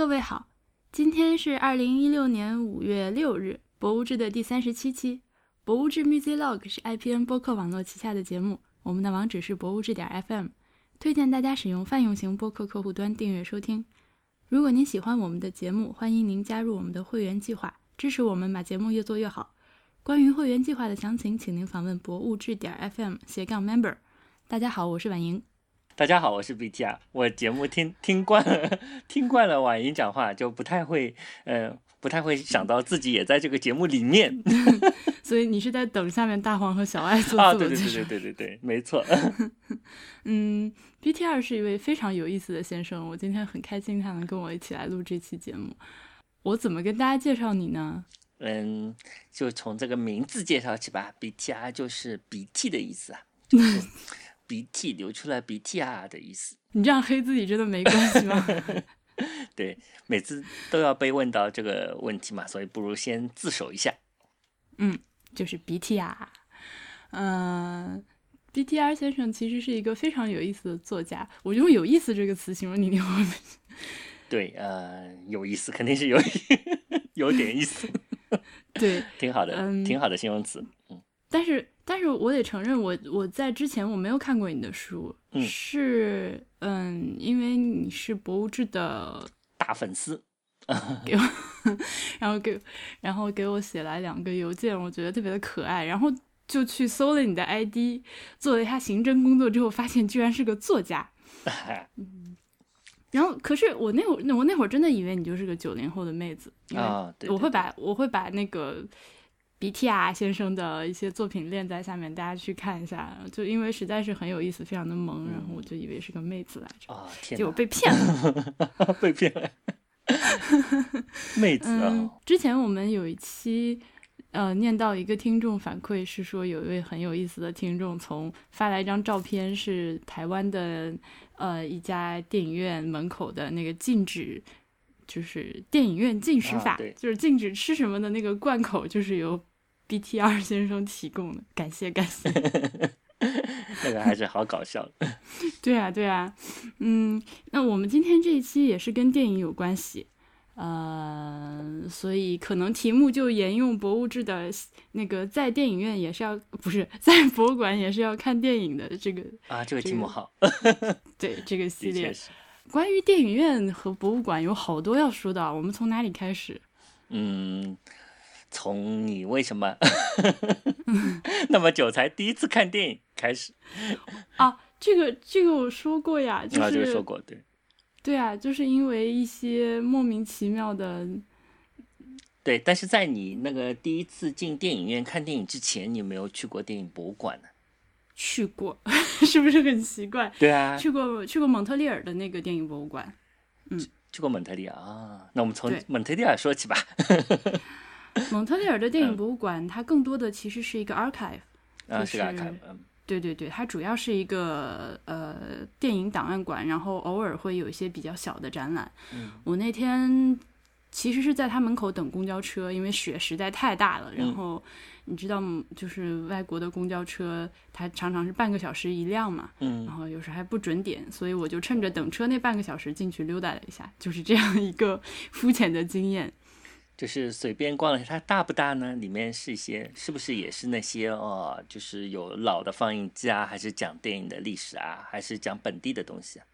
各位好，今天是二零一六年五月六日，博物志的第三十七期。博物志 Music Log 是 IPN 播客网络旗下的节目，我们的网址是博物志点 FM，推荐大家使用泛用型播客客户端订阅收听。如果您喜欢我们的节目，欢迎您加入我们的会员计划，支持我们把节目越做越好。关于会员计划的详情，请您访问博物志点 FM 斜杠 Member。大家好，我是婉莹。大家好，我是 BTR。我节目听听惯了，听惯了婉莹讲话，就不太会，呃，不太会想到自己也在这个节目里面。所以你是在等下面大黄和小爱做对对？对对对对对，没错。嗯，BTR 是一位非常有意思的先生，我今天很开心他能跟我一起来录这期节目。我怎么跟大家介绍你呢？嗯，就从这个名字介绍起吧。BTR 就是鼻涕的意思啊，就 是鼻涕流出来鼻涕啊的意思。你这样黑自己真的没关系吗？对，每次都要被问到这个问题嘛，所以不如先自首一下。嗯，就是鼻涕啊。嗯、b t r 先生其实是一个非常有意思的作家。我用“有意思”这个词形容你，你会不？对，呃，有意思，肯定是有 有点意思，对，挺好的，嗯挺好的形容词。但是，但是我得承认我，我在之前我没有看过你的书，嗯。是嗯，因为你是博物志的大粉丝，给我，然后给，然后给我写来两个邮件，我觉得特别的可爱，然后就去搜了你的 ID，做了一下刑侦工作之后，发现居然是个作家。然后，可是我那会儿，我那会儿真的以为你就是个九零后的妹子，啊，对，对我会把我会把那个 BTR 先生的一些作品链在下面，大家去看一下。就因为实在是很有意思，非常的萌，然后我就以为是个妹子来着，啊，天，结果被骗了。被骗。了，妹子啊、嗯，之前我们有一期，呃，念到一个听众反馈是说，有一位很有意思的听众从发来一张照片，是台湾的呃一家电影院门口的那个禁止，就是电影院禁食法，啊就是禁止吃什么的那个罐口，就是由 BTR 先生提供的，感谢感谢。那个还是好搞笑的。对啊，对啊，嗯，那我们今天这一期也是跟电影有关系，呃，所以可能题目就沿用博物志的那个在电影院也是要，不是在博物馆也是要看电影的这个啊，这个题目好，对这个系列。关于电影院和博物馆有好多要说的啊，我们从哪里开始？嗯，从你为什么 那么久才第一次看电影开始，啊，这个这个我说过呀，就啊，这个是说过，对对啊，就是因为一些莫名其妙的对。但是在你那个第一次进电影院看电影之前，你有没有去过电影博物馆呢？去过，是不是很奇怪？对啊，去过去过蒙特利尔的那个电影博物馆，嗯去过蒙特利尔啊。那我们从蒙特利尔说起吧。蒙特利尔的电嗯影博物馆，它更多的其实是一个 archive。啊，就是对对对，它主要是一个呃电影档案馆，然后偶尔会有一些比较小的展览。嗯我那天其实是在他门口等公交车，因为雪实在太大了。然嗯后你知道，就是外国的公交车，它常常是半个小时一辆嘛，然嗯后有时候还不准点，所以我就趁着等车那半个小时进去溜达了一下，就是这样一个肤浅的经验。就是随便逛了一下，它大不大呢？里面是一些，是不是也是那些哦，就是有老的放映机啊，还是讲电影的历史啊，还是讲本地的东西啊？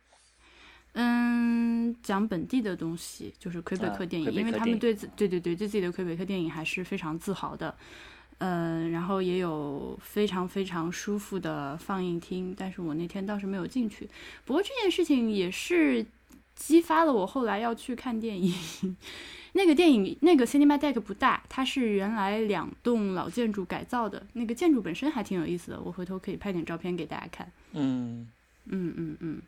嗯，讲本地的东西，就是魁北啊克电影，魁北克电影因为他们对自对对对对自己的魁北克电影还是非常自豪的。嗯，然后也有非常非常舒服的放映厅，但是我那天倒是没有进去。不过这件事情也是激发了我后来要去看电影。那个电影那个 Cinema Deck 不大，它是原来两栋老建筑改造的，那个建筑本身还挺有意思的，我回头可以拍点照片给大家看。嗯嗯嗯嗯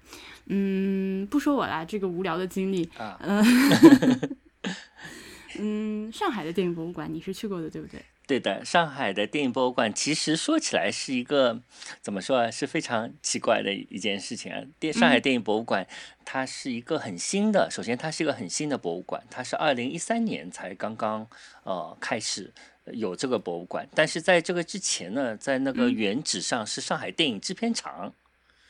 嗯，不说我啦，这个无聊的经历。啊，嗯 嗯，上海的电影博物馆你是去过的，对不对？对的，上海的电影博物馆其实说起来是一个怎么说啊，是非常奇怪的一件事情啊。电上海电影博物馆它是一个很新的，首先它是一个很新的博物馆，它是二零一三年才刚刚呃开始有这个博物馆，但是在这个之前呢，在那个嗯原址上是上海电影制片厂。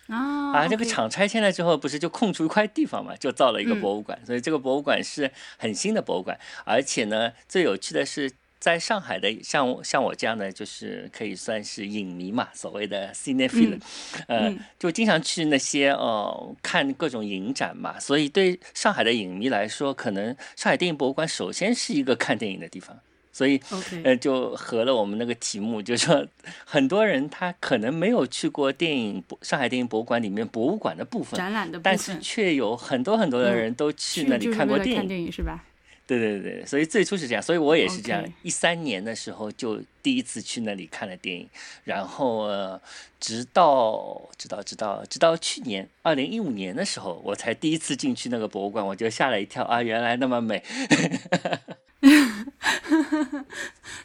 啊啊，这个厂拆迁了之后，不是就空出一块地方嘛，就造了一个嗯博物馆，所以这个博物馆是很新的博物馆，而且呢，最有趣的是。在上海的像我像我这样的，就是可以算是影迷嘛，所谓的 cinephile，、嗯呃嗯，就经常去那些呃看各种影展嘛，所以对上海的影迷来说，可能上海电影博物馆首先是一个看电影的地方，所以呃，就合了我们那个题目，就是说很多人他可能没有去过电影博上海电影博物馆里面博物馆的部分，展览的部分但是，却有很多很多的嗯人都去去那里看看过电影。电影是吧？对对对，所以最初是这样，所以我也是这样。一三年的时候就第一次去那里看了电影，然后呃，直到直到直到直到去年二零一五年的时候，我才第一次进去那个博物馆，我就吓了一跳啊，原来那么美。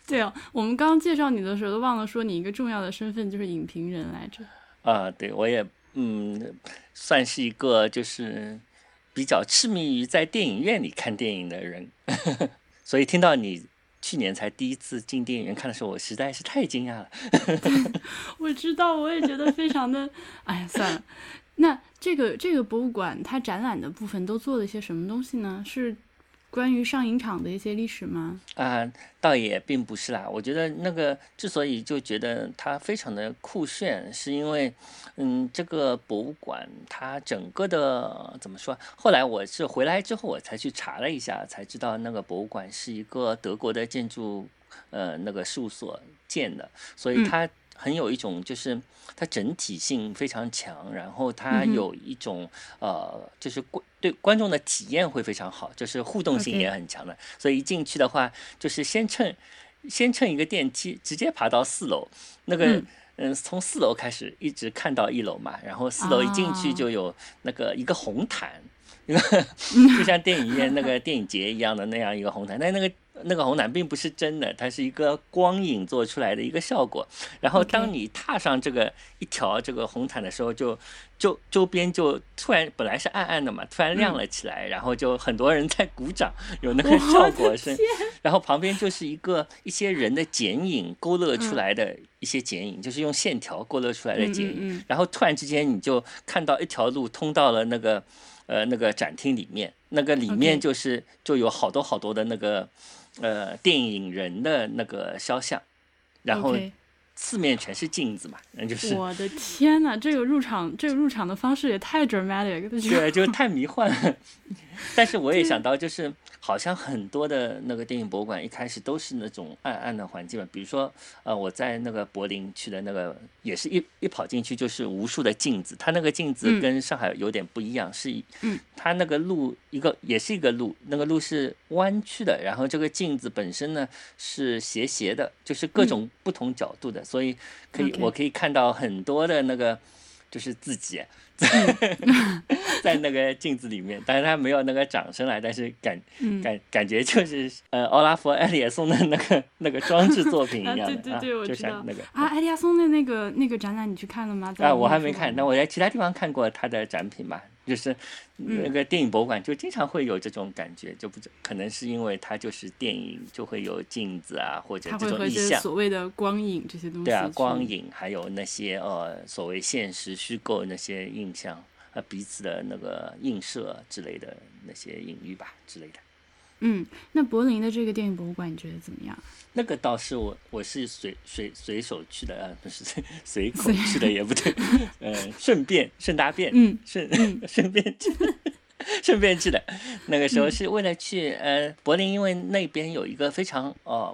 对哦，我们刚刚介绍你的时候都忘了说你一个重要的身份就是影评人来着。啊，对我也嗯，算是一个就是比较痴迷于在电影院里看电影的人，所以听到你去年才第一次进电影院看的时候，我实在是太惊讶了。我知道，我也觉得非常的，哎呀，算了。那这个这个博物馆它展览的部分都做了些什么东西呢？是关于上影厂的一些历史吗？啊，倒也并不是啦。我觉得那个之所以就觉得它非常的酷炫，是因为，嗯，这个博物馆它整个的怎么说？后来我是回来之后，我才去查了一下，才知道那个博物馆是一个德国的建筑，呃，那个事务所建的，所以它很有一种就是。它整体性非常强，然后它有一种、呃，就是观对观众的体验会非常好，就是互动性也很强的。所以一进去的话，就是先乘先乘一个电梯，直接爬到四楼，那个嗯。嗯，从四楼开始一直看到一楼嘛，然后四楼一进去啊就有那个一个红毯，一 个就像电影院那个电影节一样的那样一个红毯，但那个那个红毯并不是真的，它是一个光影做出来的一个效果。然后当你踏上这个一条这个红毯的时候，就就周边就突然本来是暗暗的嘛，突然亮了起来，然后就很多人在鼓掌，有那个效果声。然后旁边就是一个一些人的剪影勾勒出来的一些剪影，就是用线条勾勒出来的剪影。然后突然之间你就看到一条路通到了那个呃那个展厅里面，那个里面就是就有好多好多的那个呃电影人的那个肖像，然后四面全是镜子嘛，那就是我的天呐，这个入场这个入场的方式也太 dramatic 了，就对，就太迷幻了。但是我也想到，就是好像很多的那个电影博物馆一开始都是那种暗暗的环境嘛，比如说呃，我在那个柏林去的那个，也是一一跑进去就是无数的镜子，它那个镜子嗯。跟上海有点不一样，是它那个路一个也是一个路，那个路是弯曲的，然后这个镜子本身呢是斜斜的，就是各种不同角度的，所以可以我可以看到很多的那个就是自己。在在那个镜子里面，但是他没有那个掌声来，但是感嗯感感觉就是呃奥拉夫·埃里亚松的那个那个装置作品一啊样的对对对我就知道像那个啊，埃利亚松的那个那个展览你去看了吗？啊，我还没看，那我在其他地方看过他的展品嘛，就是嗯那个电影博物馆就经常会有这种感觉，就不知可能是因为它就是电影，就会有镜子啊或者这种意象。所谓的光影这些东西对啊，光影还有那些呃所谓现实虚构那些印象，呃彼此的那个映射之类的那些隐喻吧之类的。嗯，那柏林的这个电影博物馆你觉得怎么样？那个倒是我我是随随随手去的啊，不是随 随口去的也不对，呃，顺便顺大便，嗯顺 顺便去。顺便去的，那个时候是为了去呃柏林，因为那边有一个非常呃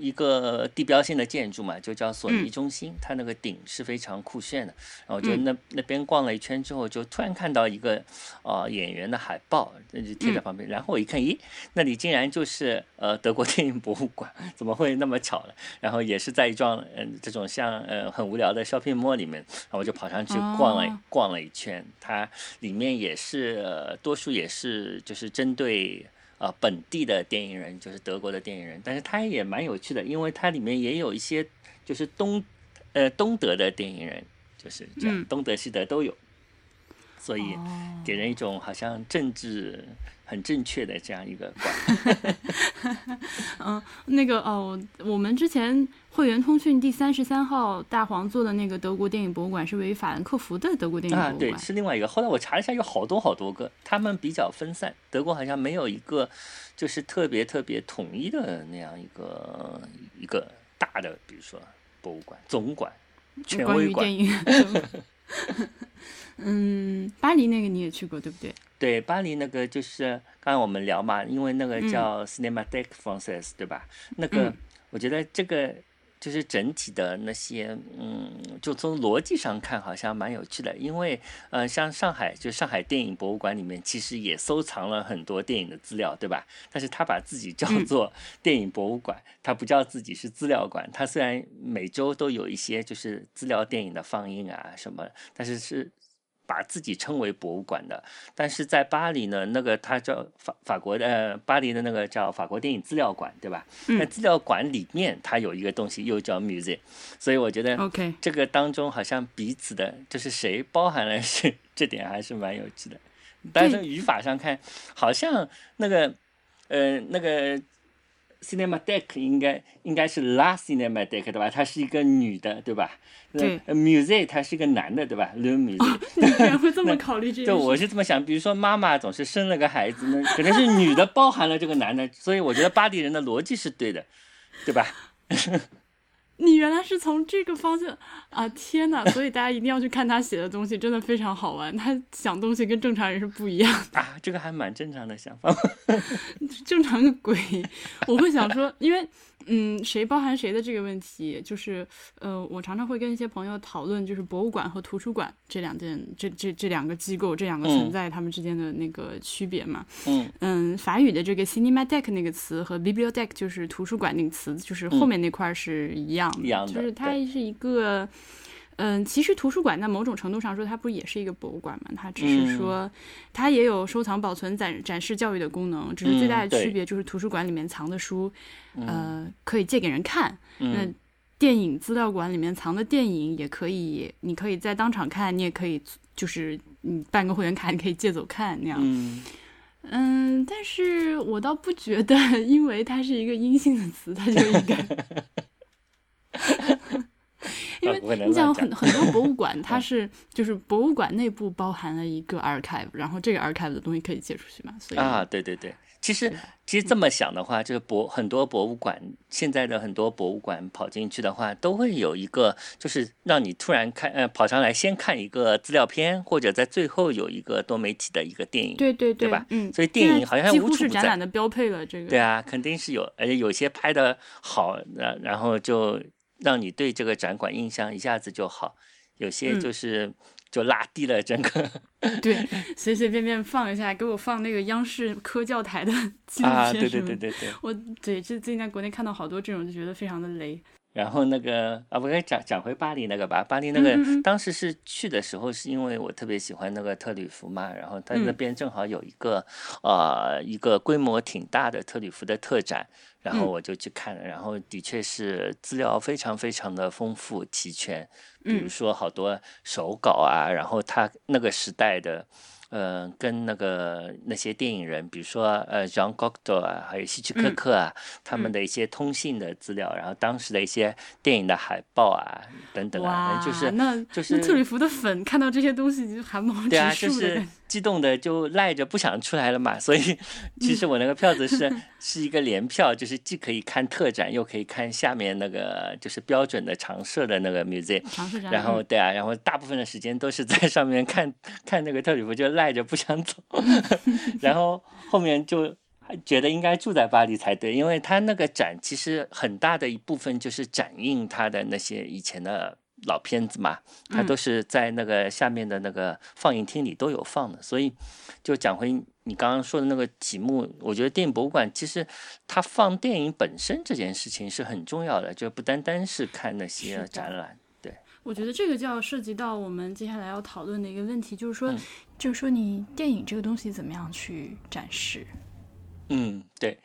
一个地标性的建筑嘛，就叫索尼嗯中心，它那个顶是非常酷炫的。然后就嗯那、那边逛了一圈之后，就突然看到一个呃演员的海报，那就贴在旁边。然后我一看，咦，那里竟然就是呃德国电影博物馆，怎么会那么巧呢？然后也是在一幢嗯、这种像呃很无聊的 shopping mall 里面，然后我就跑上去逛了、哦逛了一圈，它里面也是、呃、多数也是就是针对。呃，本地的电影人就是德国的电影人，但是它也蛮有趣的，因为它里面也有一些就是东呃东德的电影人，就是这样，嗯东德西德都有。所以给人一种好像政治很正确的这样一个馆。嗯，那个哦，我们之前会员通讯第三十三号大黄做的那个德国电影博物馆是位于法兰克福的德国电影博物馆，对，是另外一个。后来我查了一下，有好多好多个，他们比较分散。德国好像没有一个就是特别特别统一的那样一个一个大的，比如说博物馆、总馆、权威馆。嗯，巴黎那个你也去过对不对？对，巴黎那个就是刚才我们聊嘛，因为那个叫 Cinematheque Française，对吧？那个我觉得这个就是整体的那些，嗯，就从逻辑上看好像蛮有趣的，因为呃，像上海就上海电影博物馆里面其实也收藏了很多电影的资料，对吧？但是他把自己叫做电影博物馆，他不叫自己是资料馆。他虽然每周都有一些就是资料电影的放映啊什么，但是是。把自己称为博物馆的，但是在巴黎呢，那个它叫法法国的巴黎的那个叫法国电影资料馆，对吧？那资料馆里面它有一个东西又叫 museum，所以我觉得 OK 这个当中好像彼此的就是谁包含了是 这点还是蛮有趣的。但是语法上看，好像那个呃那个。Cinematheque 应该应该是 La Cinematheque 对吧？她是一个女的对吧？对。Musée 她是一个男的对吧？Le Muse，、哦。你居然会这么考虑这？对我是这么想，比如说妈妈总是生了个孩子那，可能是女的包含了这个男的，所以我觉得巴黎人的逻辑是对的，对吧？你原来是从这个方向啊！天哪！所以大家一定要去看他写的东西，真的非常好玩。他想东西跟正常人是不一样的啊！这个还蛮正常的想法。正常个鬼！我会想说，因为。嗯，谁包含谁的这个问题，就是呃，我常常会跟一些朋友讨论，就是博物馆和图书馆这两件，这这这两个机构，这两个存在他们之间的那个区别嘛。嗯嗯，法语的这个 cinema deck 那个词和 bibliothèque 就是图书馆那个词，就是后面那块是一样的，就是它是一个。嗯，其实图书馆在某种程度上说，它不也是一个博物馆嘛？它只是说，它也有收藏、保存、展展示、教育的功能，只是最大的区别就是图书馆里面藏的书，呃，可以借给人看。那电影资料馆里面藏的电影也可以，你可以在当场看，你也可以就是你办个会员卡，你可以借走看那样。嗯，但是我倒不觉得，因为它是一个阴性的词，它就应该。因为你讲很很多博物馆，它是就是博物馆内部包含了一个 archive，然后这个 archive 的东西可以借出去嘛？所以啊，对对对，其实其实这么想的话，就是博很多博物馆现在的很多博物馆跑进去的话，都会有一个就是让你突然看呃跑上来先看一个资料片，或者在最后有一个多媒体的一个电影，对对对吧？嗯，所以电影好像几乎是展览的标配了。这个对啊，肯定是有，而且有些拍的好，然然后就。让你对这个展馆印象一下子就好，有些就是就拉低了整个。对，随随便便放一下，给我放那个央视科教台的 纪录片啊，对对对对对。我对，这最近在国内看到好多这种，就觉得非常的雷。然后那个啊，我跟讲讲回巴黎那个吧。巴黎那个当时是去的时候，是因为我特别喜欢那个特吕弗嘛，然后他那边正好有一个呃一个规模挺大的特吕弗的特展。然后我就去看了，然后的确是资料非常非常的丰富齐全，比如说好多手稿啊，然后他那个时代的。呃，跟那个那些电影人，比如说呃，John Cocteau 啊，还有希区柯克啊，他们的一些通信的资料，然后当时的一些电影的海报啊，等等啊，就是那就是特里弗的粉看到这些东西就汗毛直竖的。激动的就赖着不想出来了嘛，所以 其实我那个票子是是一个联票，就是既可以看特展，又可以看下面那个就是标准的常设的那个 museum。然后对啊，然后大部分的时间都是在上面看看那个特里弗，就赖着不想走。然后后面就觉得应该住在巴黎才对，因为他那个展其实很大的一部分就是展映他的那些以前的。老片子嘛，他都是在那个下面的那个放映厅里都有放的，所以就讲回你刚刚说的那个题目，我觉得电影博物馆其实它放电影本身这件事情是很重要的，就不单单是看那些展览。对，我觉得这个就要涉及到我们接下来要讨论的一个问题，就是说，就是说你电影这个东西怎么样去展示？嗯，对，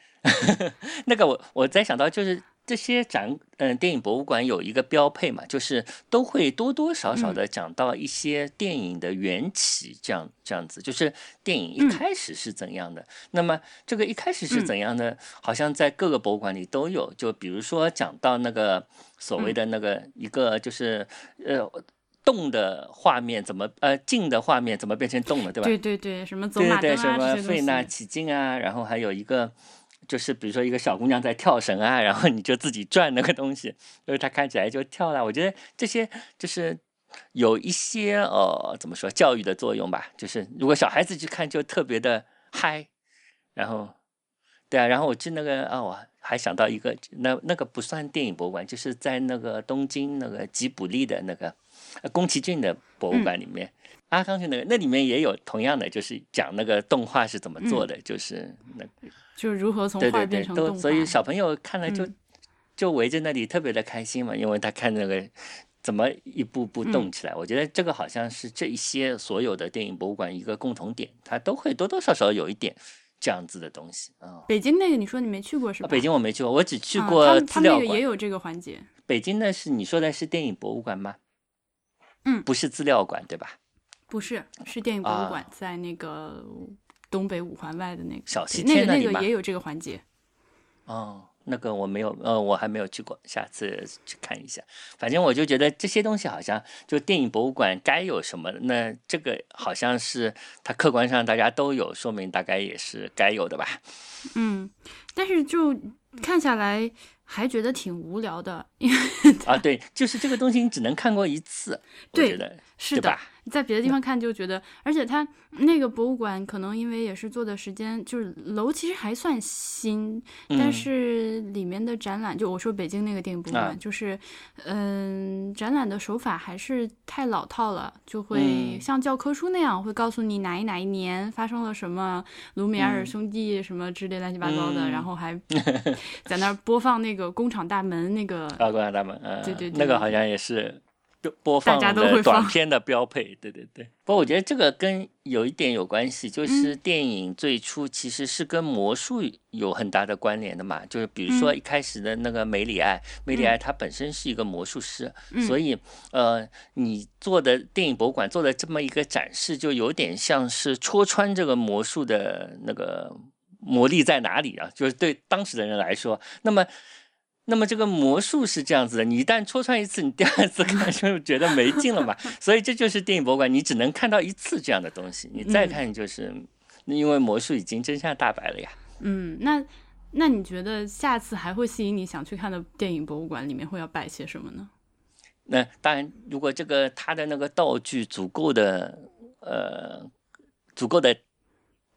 那个我我在想到就是。这些展，嗯，电影博物馆有一个标配嘛，就是都会多多少少的讲到一些电影的缘起，这样这样子，就是电影一开始是怎样的。那么这个一开始是怎样的，好像在各个博物馆里都有。就比如说讲到那个所谓的那个一个就是呃动的画面怎么呃静的画面怎么变成动了，对吧？对对对，什么走马灯啊，什么费纳起劲啊，然后还有一个。就是比如说一个小姑娘在跳绳啊，然后你就自己转那个东西，就是她看起来就跳了。我觉得这些就是有一些呃怎么说教育的作用吧。就是如果小孩子去看就特别的嗨，然后对啊，然后我记那个啊，我还想到一个，那那个不算电影博物馆，就是在那个东京那个吉卜力的那个宫崎骏的博物馆里面，阿康去那个那里面也有同样的，就是讲那个动画是怎么做的，就是那。就是如何从画变成动画，所以小朋友看了就就围着那里特别的开心嘛，因为他看那个怎么一步步动起来。我觉得这个好像是这一些所有的电影博物馆一个共同点，它都会多多少少有一点这样子的东西啊。北京那个你说你没去过是吧？北京我没去过，我只去过资料馆。也有这个环节。北京的是你说的是电影博物馆吗？嗯，不是资料馆对吧？不是，是电影博物馆，在那个。东北五环外的那个小西天那个那个也有这个环节。哦，那个我没有，呃，我还没有去过，下次去看一下。反正我就觉得这些东西好像就电影博物馆该有什么，那这个好像是它客观上大家都有，说明大概也是该有的吧。嗯，但是就看下来还觉得挺无聊的，因为啊，对，就是这个东西你只能看过一次，对的，是的。在别的地方看就觉得，而且它那个博物馆可能因为也是做的时间，就是楼其实还算新，但是里面的展览，就我说北京那个电影博物馆，就是嗯，展览的手法还是太老套了，就会像教科书那样，会告诉你哪一哪一年发生了什么，卢米埃尔兄弟什么之类乱七八糟的，然后还 在那儿播放那个工厂大门那个啊，工厂大门，对对对，那个好像也是。播放的短片的标配，对对对。不过我觉得这个跟有一点有关系，就是电影最初其实是跟魔术有很大的关联的嘛。就是比如说一开始的那个梅里爱，梅里爱他本身是一个魔术师，所以呃，你做的电影博物馆做的这么一个展示，就有点像是戳穿这个魔术的那个魔力在哪里啊？就是对当时的人来说，那么。那么这个魔术是这样子的，你一旦戳穿一次，你第二次 看就觉得没劲了嘛。所以这就是电影博物馆，你只能看到一次这样的东西，你再看就是因为魔术已经真相大白了呀。嗯，那那你觉得下次还会吸引你想去看的电影博物馆里面会要摆些什么呢？那当然，如果这个它的那个道具足够的，呃，足够的。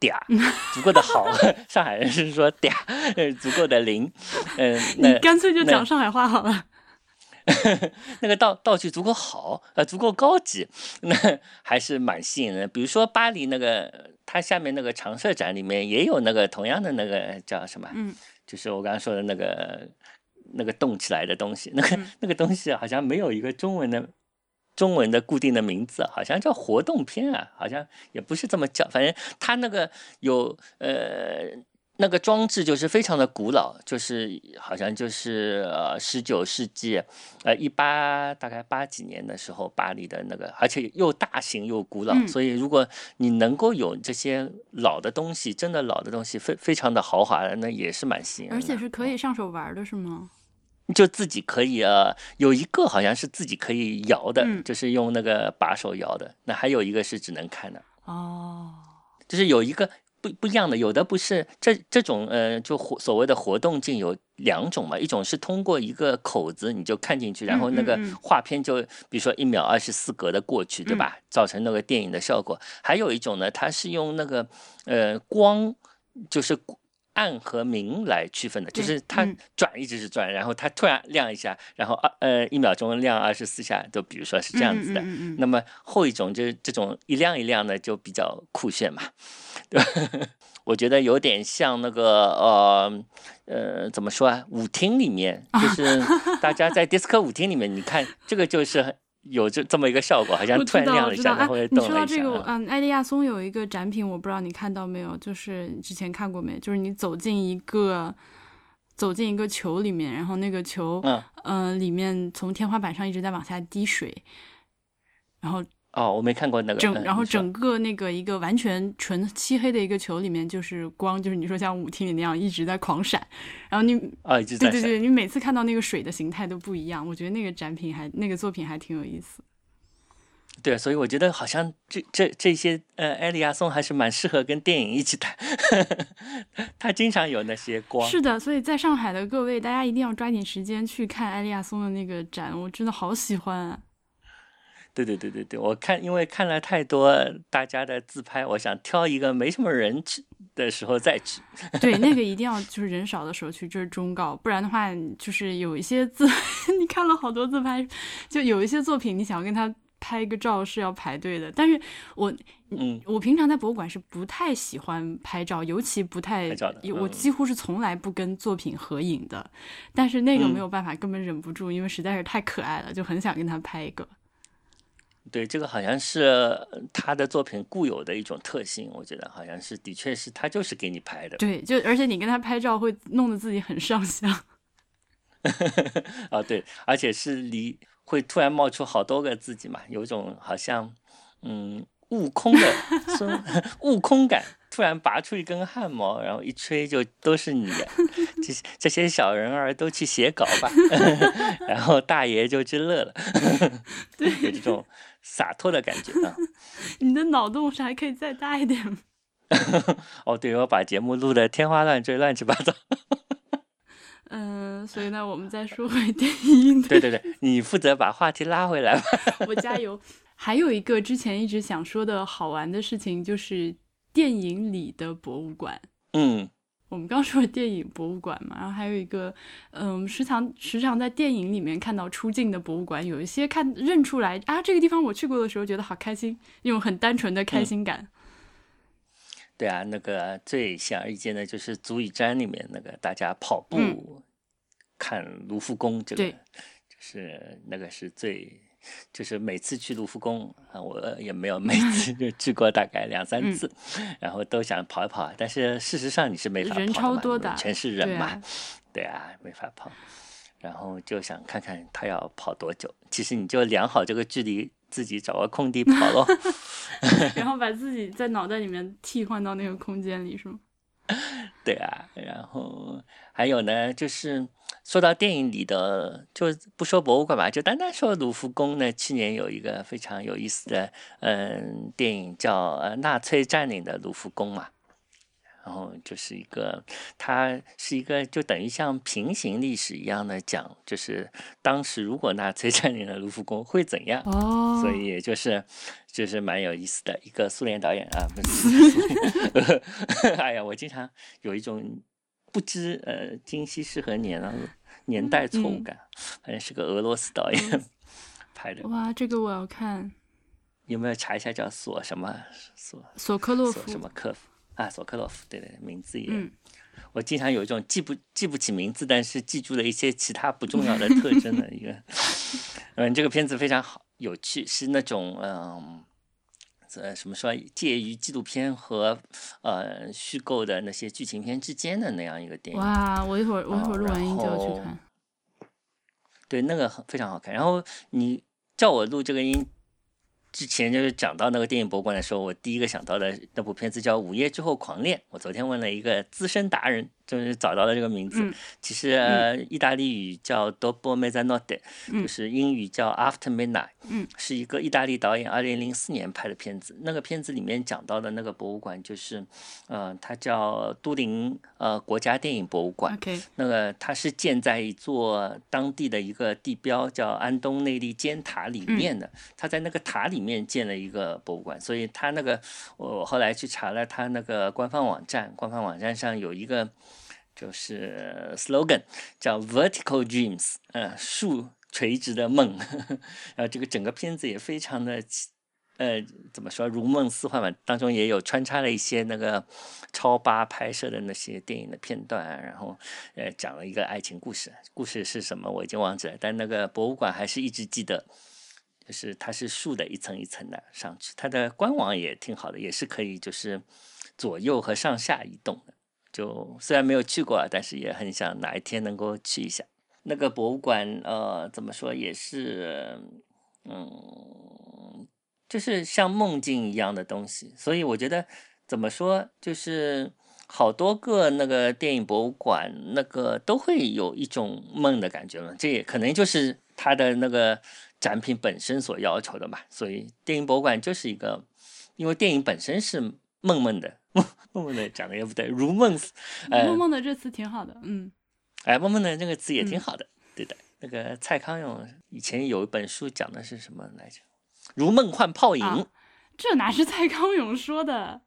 嗲，足够的好，上海人是说嗲，呃足够的灵，嗯，你干脆就讲上海话好了。那个道道具足够好，呃，足够高级，那还是蛮吸引人。比如说巴黎那个，它下面那个常设展里面也有那个同样的那个叫什么？嗯，就是我刚刚说的那个那个动起来的东西，那个那个东西好像没有一个中文的。中文的固定的名字好像叫活动片啊，好像也不是这么叫，反正它那个有呃那个装置就是非常的古老，就是好像就是呃十九世纪呃一八大概八几年的时候巴黎的那个，而且又大型又古老，所以如果你能够有这些老的东西，真的老的东西非非常的豪华的，那也是蛮吸引，而且是可以上手玩的，是吗？就自己可以呃，有一个好像是自己可以摇的，就是用那个把手摇的。那还有一个是只能看的。哦，就是有一个不不一样的，有的不是这这种呃，就活所谓的活动镜有两种嘛，一种是通过一个口子你就看进去，然后那个画片就比如说一秒二十四格的过去，对吧？造成那个电影的效果。还有一种呢，它是用那个呃光，就是。暗和明来区分的，就是它转一直是转，然后它突然亮一下，然后二呃一秒钟亮二十四下，就比如说是这样子的。那么后一种就是这种一亮一亮的就比较酷炫嘛，对吧？我觉得有点像那个呃呃怎么说啊？舞厅里面就是 大家在迪斯科舞厅里面，你看这个就是很。有这这么一个效果，好像突然亮了一下，然后会动了一下。你说到这个，嗯，艾迪亚松有一个展品，我不知道你看到没有，就是之前看过没？就是你走进一个走进一个球里面，然后那个球，嗯，呃，里面从天花板上一直在往下滴水，然后哦，我没看过那个。整，然后整个那个一个完全纯漆黑的一个球里面，就是光，就是你说像舞厅里那样一直在狂闪，然后你哦，一直在对对对，你每次看到那个水的形态都不一样，我觉得那个展品还那个作品还挺有意思。对，所以我觉得好像这这这些呃，艾利亚松还是蛮适合跟电影一起谈，他经常有那些光。是的，所以在上海的各位，大家一定要抓紧时间去看艾利亚松的那个展，我真的好喜欢啊！对对对对对，我看因为看了太多大家的自拍，我想挑一个没什么人去的时候再去。对，那个一定要 就是人少的时候去，这是忠告，不然的话，就是有一些自，你看了好多自拍，就有一些作品，你想要跟他拍个照是要排队的。但是我嗯，我平常在博物馆是不太喜欢拍照，尤其不太我嗯几乎是从来不跟作品合影的。但是那个嗯没有办法，根本忍不住，因为实在是太可爱了，就很想跟他拍一个。对，这个好像是他的作品固有的一种特性，我觉得好像是，的确是他就是给你拍的。对，就而且你跟他拍照会弄得自己很上相。啊，对，而且是离会突然冒出好多个自己嘛，有一种好像嗯悟空的孙 悟空感，突然拔出一根汗毛，然后一吹就都是你，这些这些小人儿都去写稿吧，然后大爷就去乐了，有这种洒脱的感觉啊。你的脑洞是还可以再大一点吗？哦，对，我把节目录的天花乱坠、乱七八糟。嗯，所以呢，我们再说回电影。对对对，你负责把话题拉回来吧。我加油。还有一个之前一直想说的好玩的事情，就是电影里的博物馆。嗯，我们刚说电影博物馆嘛，然后还有一个，嗯，时常时常在电影里面看到出镜的博物馆，有一些看认出来啊，这个地方我去过的时候觉得好开心，那种很单纯的开心感。对啊，那个最显而易见的就是《足以瞻》里面那个大家跑步、嗯看卢浮宫，这个就是那个是最，就是每次去卢浮宫啊，我也没有每次 就去过大概两三次，然后都想跑一跑，但是事实上你是没法跑的人超多的全是人嘛，对啊，对啊，没法跑。然后就想看看他要跑多久，其实你就量好这个距离，自己找个空地跑喽。然后把自己在脑袋里面替换到那个空间里，是吗？对啊，然后还有呢，就是说到电影里的，就不说博物馆吧，就单单说卢浮宫呢。去年有一个非常有意思的，嗯，电影叫呃《纳粹占领的卢浮宫》嘛。然后就是一个，它是一个就等于像平行历史一样的讲，就是当时如果纳粹 占领了卢浮宫会怎样。哦所以也就是就是蛮有意思的一个苏联导演啊，不是，哎呀，我经常有一种不知呃今夕是何年啊年代错误感，反正是个俄罗斯导演 拍的，哇，这个我要看有没有查一下叫索什么索索科洛夫什夫。么科夫啊索科洛夫，对对，对名字也。嗯我经常有一种记不记不起名字，但是记住了一些其他不重要的 特征的一个。嗯，这个片子非常好，有趣，是那种嗯，呃，什么说，介于纪录片和呃虚构的那些剧情片之间的那样一个电影。哇，我一会儿我一会儿录完音就要去看。对，那个很非常好看。然后你叫我录这个音之前，就是讲到那个电影博物馆的时候，我第一个想到的那部片子叫《午夜之后狂恋》。我昨天问了一个资深达人，就是找到了这个名字。嗯其实呃，意大利语叫 Dopo Mezzanotte，、嗯就是英语叫 After Midnight。嗯，是一个意大利导演二零零四年拍的片子。那个片子里面讲到的那个博物馆，就是呃，它叫都灵呃国家电影博物馆。OK，那个它是建在一座当地的一个地标叫安东内利尖塔里面的，它在那个塔里面建了一个博物馆，所以它那个我后来去查了它那个官方网站，官方网站上有一个就是 slogan 叫 Vertical Dreams，呃，树垂直的梦，然后这个整个片子也非常的。呃，怎么说如梦似幻嘛？当中也有穿插了一些那个超八拍摄的那些电影的片段，然后呃讲了一个爱情故事，故事是什么我已经忘记了，但那个博物馆还是一直记得，就是它是竖的一层一层的上去，它的官网也挺好的，也是可以就是左右和上下移动的，就虽然没有去过，但是也很想哪一天能够去一下。那个博物馆，呃，怎么说也是，嗯，就是像梦境一样的东西。所以我觉得，怎么说，就是好多个那个电影博物馆，那个都会有一种梦的感觉嘛。这也可能就是它的那个展品本身所要求的嘛。所以电影博物馆就是一个，因为电影本身是梦梦的，梦 梦梦的讲的也不对，如梦，梦梦的这词挺好的，嗯。哎，梦梦的这个词也挺好的，对的。那个蔡康永以前有一本书讲的是什么来着？如梦幻泡影，这哪是蔡康永说的？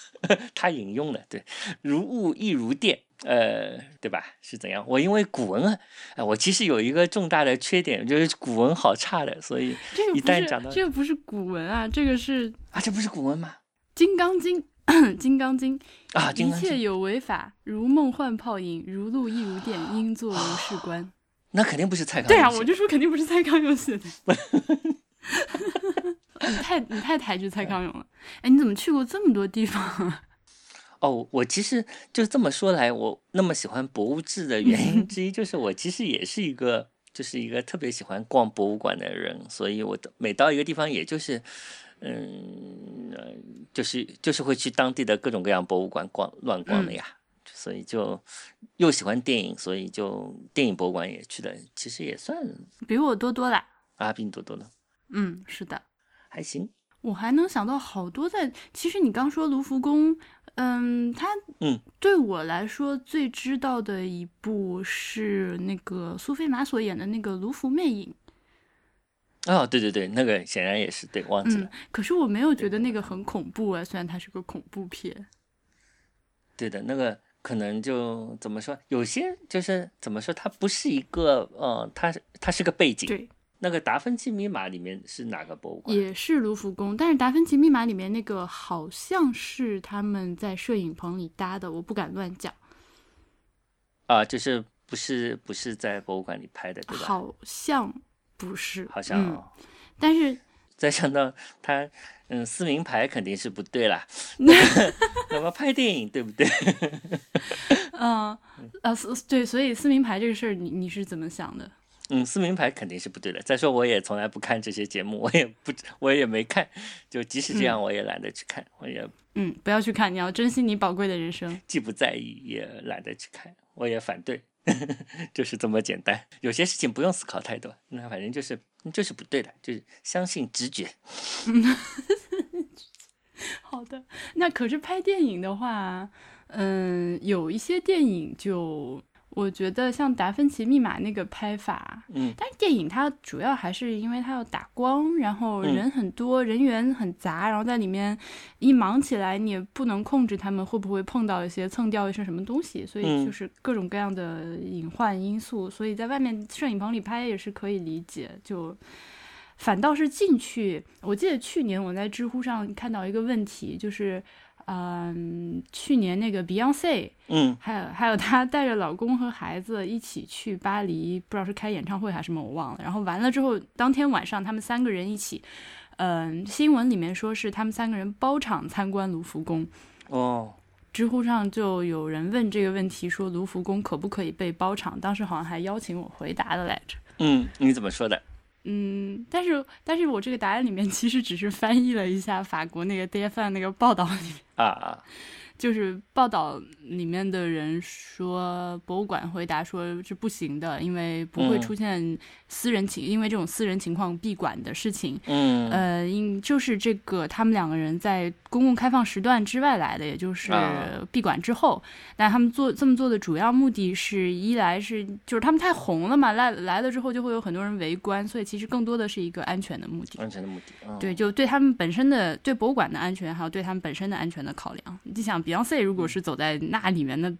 他引用的，对，如雾亦如电，呃，对吧？是怎样？我因为古文啊，哎，我其实有一个重大的缺点，就是古文好差的，所以一旦讲到这个不是古文啊，这个是啊，这不是古文吗？《金刚经》。《金刚经》啊，一切有为法，如梦幻泡影，如露亦如电，应作如是观。那肯定不是蔡康永。对啊，我就说肯定不是蔡康永写的。你太你太抬举蔡康永了。哎，你怎么去过这么多地方？哦，我其实就这么说来，我那么喜欢博物志的原因之一，就是我其实也是一个，就是一个特别喜欢逛博物馆的人，所以我的每到一个地方，也就是。嗯，就是就是会去当地的各种各样博物馆逛乱逛的呀，所以就又喜欢电影，所以就电影博物馆也去的，其实也算比我多多啦。啊，比你多多了。嗯，是的，还行。我还能想到好多在，其实你刚说卢浮宫，嗯，它嗯，对我来说最知道的一部是那个苏菲玛索演的那个《卢浮魅影》。哦，对对对，那个显然也是对，忘记了。可是我没有觉得那个很恐怖啊，虽然它是个恐怖片。对的，那个可能就怎么说，有些就是怎么说，它不是一个，呃，它它是个背景。对，那个《达芬奇密码》里面是哪个博物馆？也是卢浮宫，但是《达芬奇密码》里面那个好像是他们在摄影棚里搭的，我不敢乱讲。啊，就是不是不是在博物馆里拍的，对吧？好像。不是，好像，但是 再想到他，嗯，撕名牌肯定是不对啦。那么拍电影对不对？嗯，呃，对，所以撕名牌这个事儿，你你是怎么想的？嗯，撕名牌肯定是不对的。再说我也从来不看这些节目，我也不，我也没看。就即使这样，我也懒得去看。我也嗯，不要去看，你要珍惜你宝贵的人生。既不在意，也懒得去看，我也反对。就是这么简单，有些事情不用思考太多，那反正就是就是不对的，就是相信直觉。好的，那可是拍电影的话，嗯，有一些电影就。我觉得像《达芬奇密码》那个拍法，嗯，但是电影它主要还是因为它要打光，然后人很多，人员很杂，然后在里面一忙起来，你也不能控制他们会不会碰到一些蹭掉一些什么东西，所以就是各种各样的隐患因素，所以在外面摄影棚里拍也是可以理解。就反倒是进去，我记得去年我在知乎上看到一个问题，就是。嗯，去年那个 Beyonce，嗯，还有还有她带着老公和孩子一起去巴黎，不知道是开演唱会还是什么，我忘了。然后完了之后，当天晚上他们三个人一起，嗯，新闻里面说是他们三个人包场参观卢浮宫。哦，知乎上就有人问这个问题，说卢浮宫可不可以被包场？当时好像还邀请我回答的来着。嗯，你怎么说的？嗯，但是但是我这个答案里面其实只是翻译了一下法国那个 d f 那个报道里面啊啊。就是报道里面的人说，博物馆回答说是不行的，因为不会出现私人情，因为这种私人情况闭馆的事情。嗯，呃，因就是这个他们两个人在公共开放时段之外来的，也就是闭馆之后。但他们做这么做的主要目的是一来是就是他们太红了嘛，来来了之后就会有很多人围观，所以其实更多的是一个安全的目的。安全的目的，对，就对他们本身的对博物馆的安全，还有对他们本身的安全的考量。你想。Beyonce 如果是走在那里面，那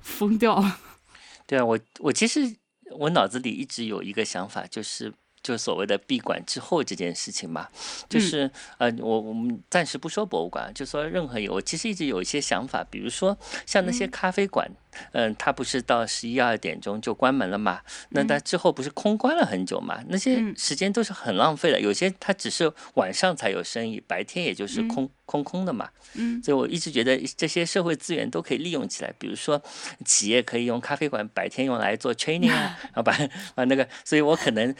疯掉了。对啊，我我其实我脑子里一直有一个想法，就是。就所谓的闭馆之后这件事情嘛，就是呃，我我们暂时不说博物馆，就说任何有，我其实一直有一些想法，比如说像那些咖啡馆，嗯，它不是到十一二点钟就关门了嘛？那它之后不是空关了很久嘛？那些时间都是很浪费的，有些它只是晚上才有生意，白天也就是空空空的嘛。嗯，所以我一直觉得这些社会资源都可以利用起来，比如说企业可以用咖啡馆白天用来做 training 啊，然后把把那个，所以我可能。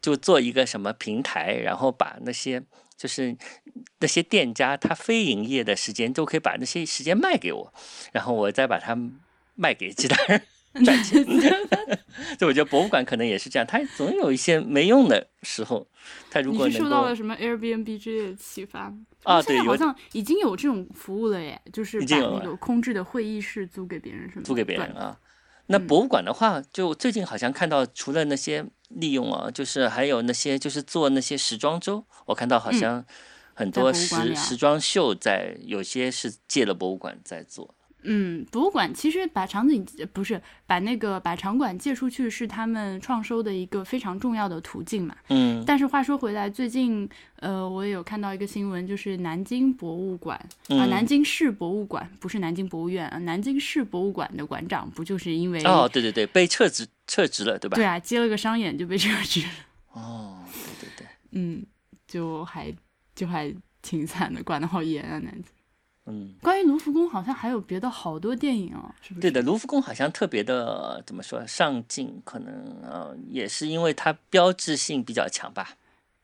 就做一个什么平台，然后把那些就是那些店家他非营业的时间，都可以把那些时间卖给我，然后我再把它卖给其他人 赚钱。就我觉得博物馆可能也是这样，它总有一些没用的时候。它如果你是受到了什么 Airbnb 之类的启发啊？对，好像已经有这种服务了耶，就是把那个空置的会议室租给别人，是吗？租给别人啊。那博物馆的话，就最近好像看到，除了那些利用啊，就是还有那些就是做那些时装周，我看到好像很多时时装秀在，有些是借了博物馆在做。嗯，博物馆其实把场景不是把那个把场馆借出去是他们创收的一个非常重要的途径嘛。嗯。但是话说回来，最近呃，我也有看到一个新闻，就是南京博物馆啊，南京市博物馆不是南京博物院啊，南京市博物馆的馆长不就是因为哦，对对对，被撤职撤职了，对吧？对啊，接了个商演就被撤职。哦，对对对。嗯，就还就还挺惨的，管的好严啊，南京。嗯，关于卢浮宫好像还有别的好多电影哦，是不是？对的，卢浮宫好像特别的怎么说上镜，可能呃也是因为它标志性比较强吧。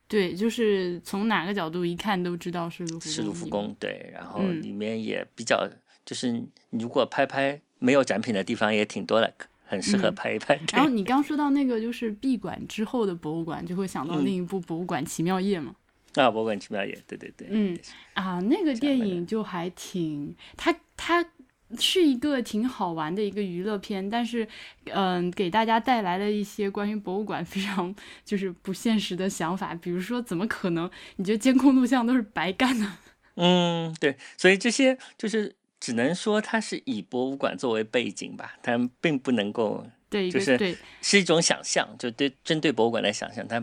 对，就是从哪个角度一看都知道是卢浮宫是卢浮宫，对，然后里面也比较就是你如果拍拍没有展品的地方也挺多的，很适合拍一拍。然后你刚说到那个就是闭馆之后的博物馆，就会想到另一部《博物馆奇妙夜》嘛。啊，博物馆奇妙夜，对对对，嗯啊，那个电影就还挺，它它是一个挺好玩的一个娱乐片，但是嗯，给大家带来了一些关于博物馆非常 就是不现实的想法，比如说怎么可能？你觉得监控录像都是白干的？嗯，对，所以这些就是只能说它是以博物馆作为背景吧，它并不能够对，就是对，是一种想象，就对针对博物馆的想象它。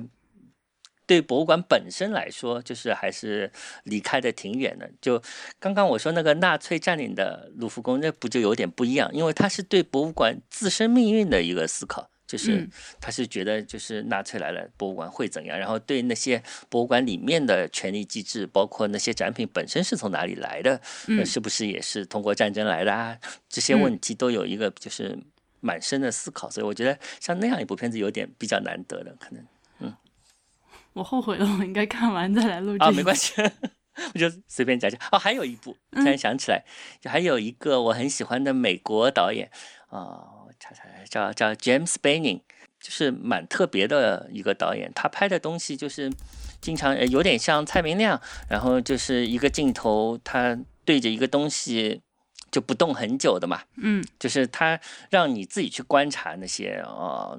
对博物馆本身来说，就是还是离开的挺远的。就刚刚我说那个纳粹占领的卢浮宫，那不就有点不一样？因为他是对博物馆自身命运的一个思考，就是他是觉得就是纳粹来了，博物馆会怎样？然后对那些博物馆里面的权力机制，包括那些展品本身是从哪里来的，是不是也是通过战争来的啊？这些问题都有一个就是蛮深的思考。所以我觉得像那样一部片子有点比较难得的可能。我后悔了，我应该看完再来录。啊，没关系，我就随便讲讲。哦，还有一部，突然想起来，就还有一个我很喜欢的美国导演啊，查查叫叫 James g 就是蛮特别的一个导演。他拍的东西就是经常有点像蔡明亮，然后就是一个镜头，他对着一个东西就不动很久的嘛。嗯，就是他让你自己去观察那些啊。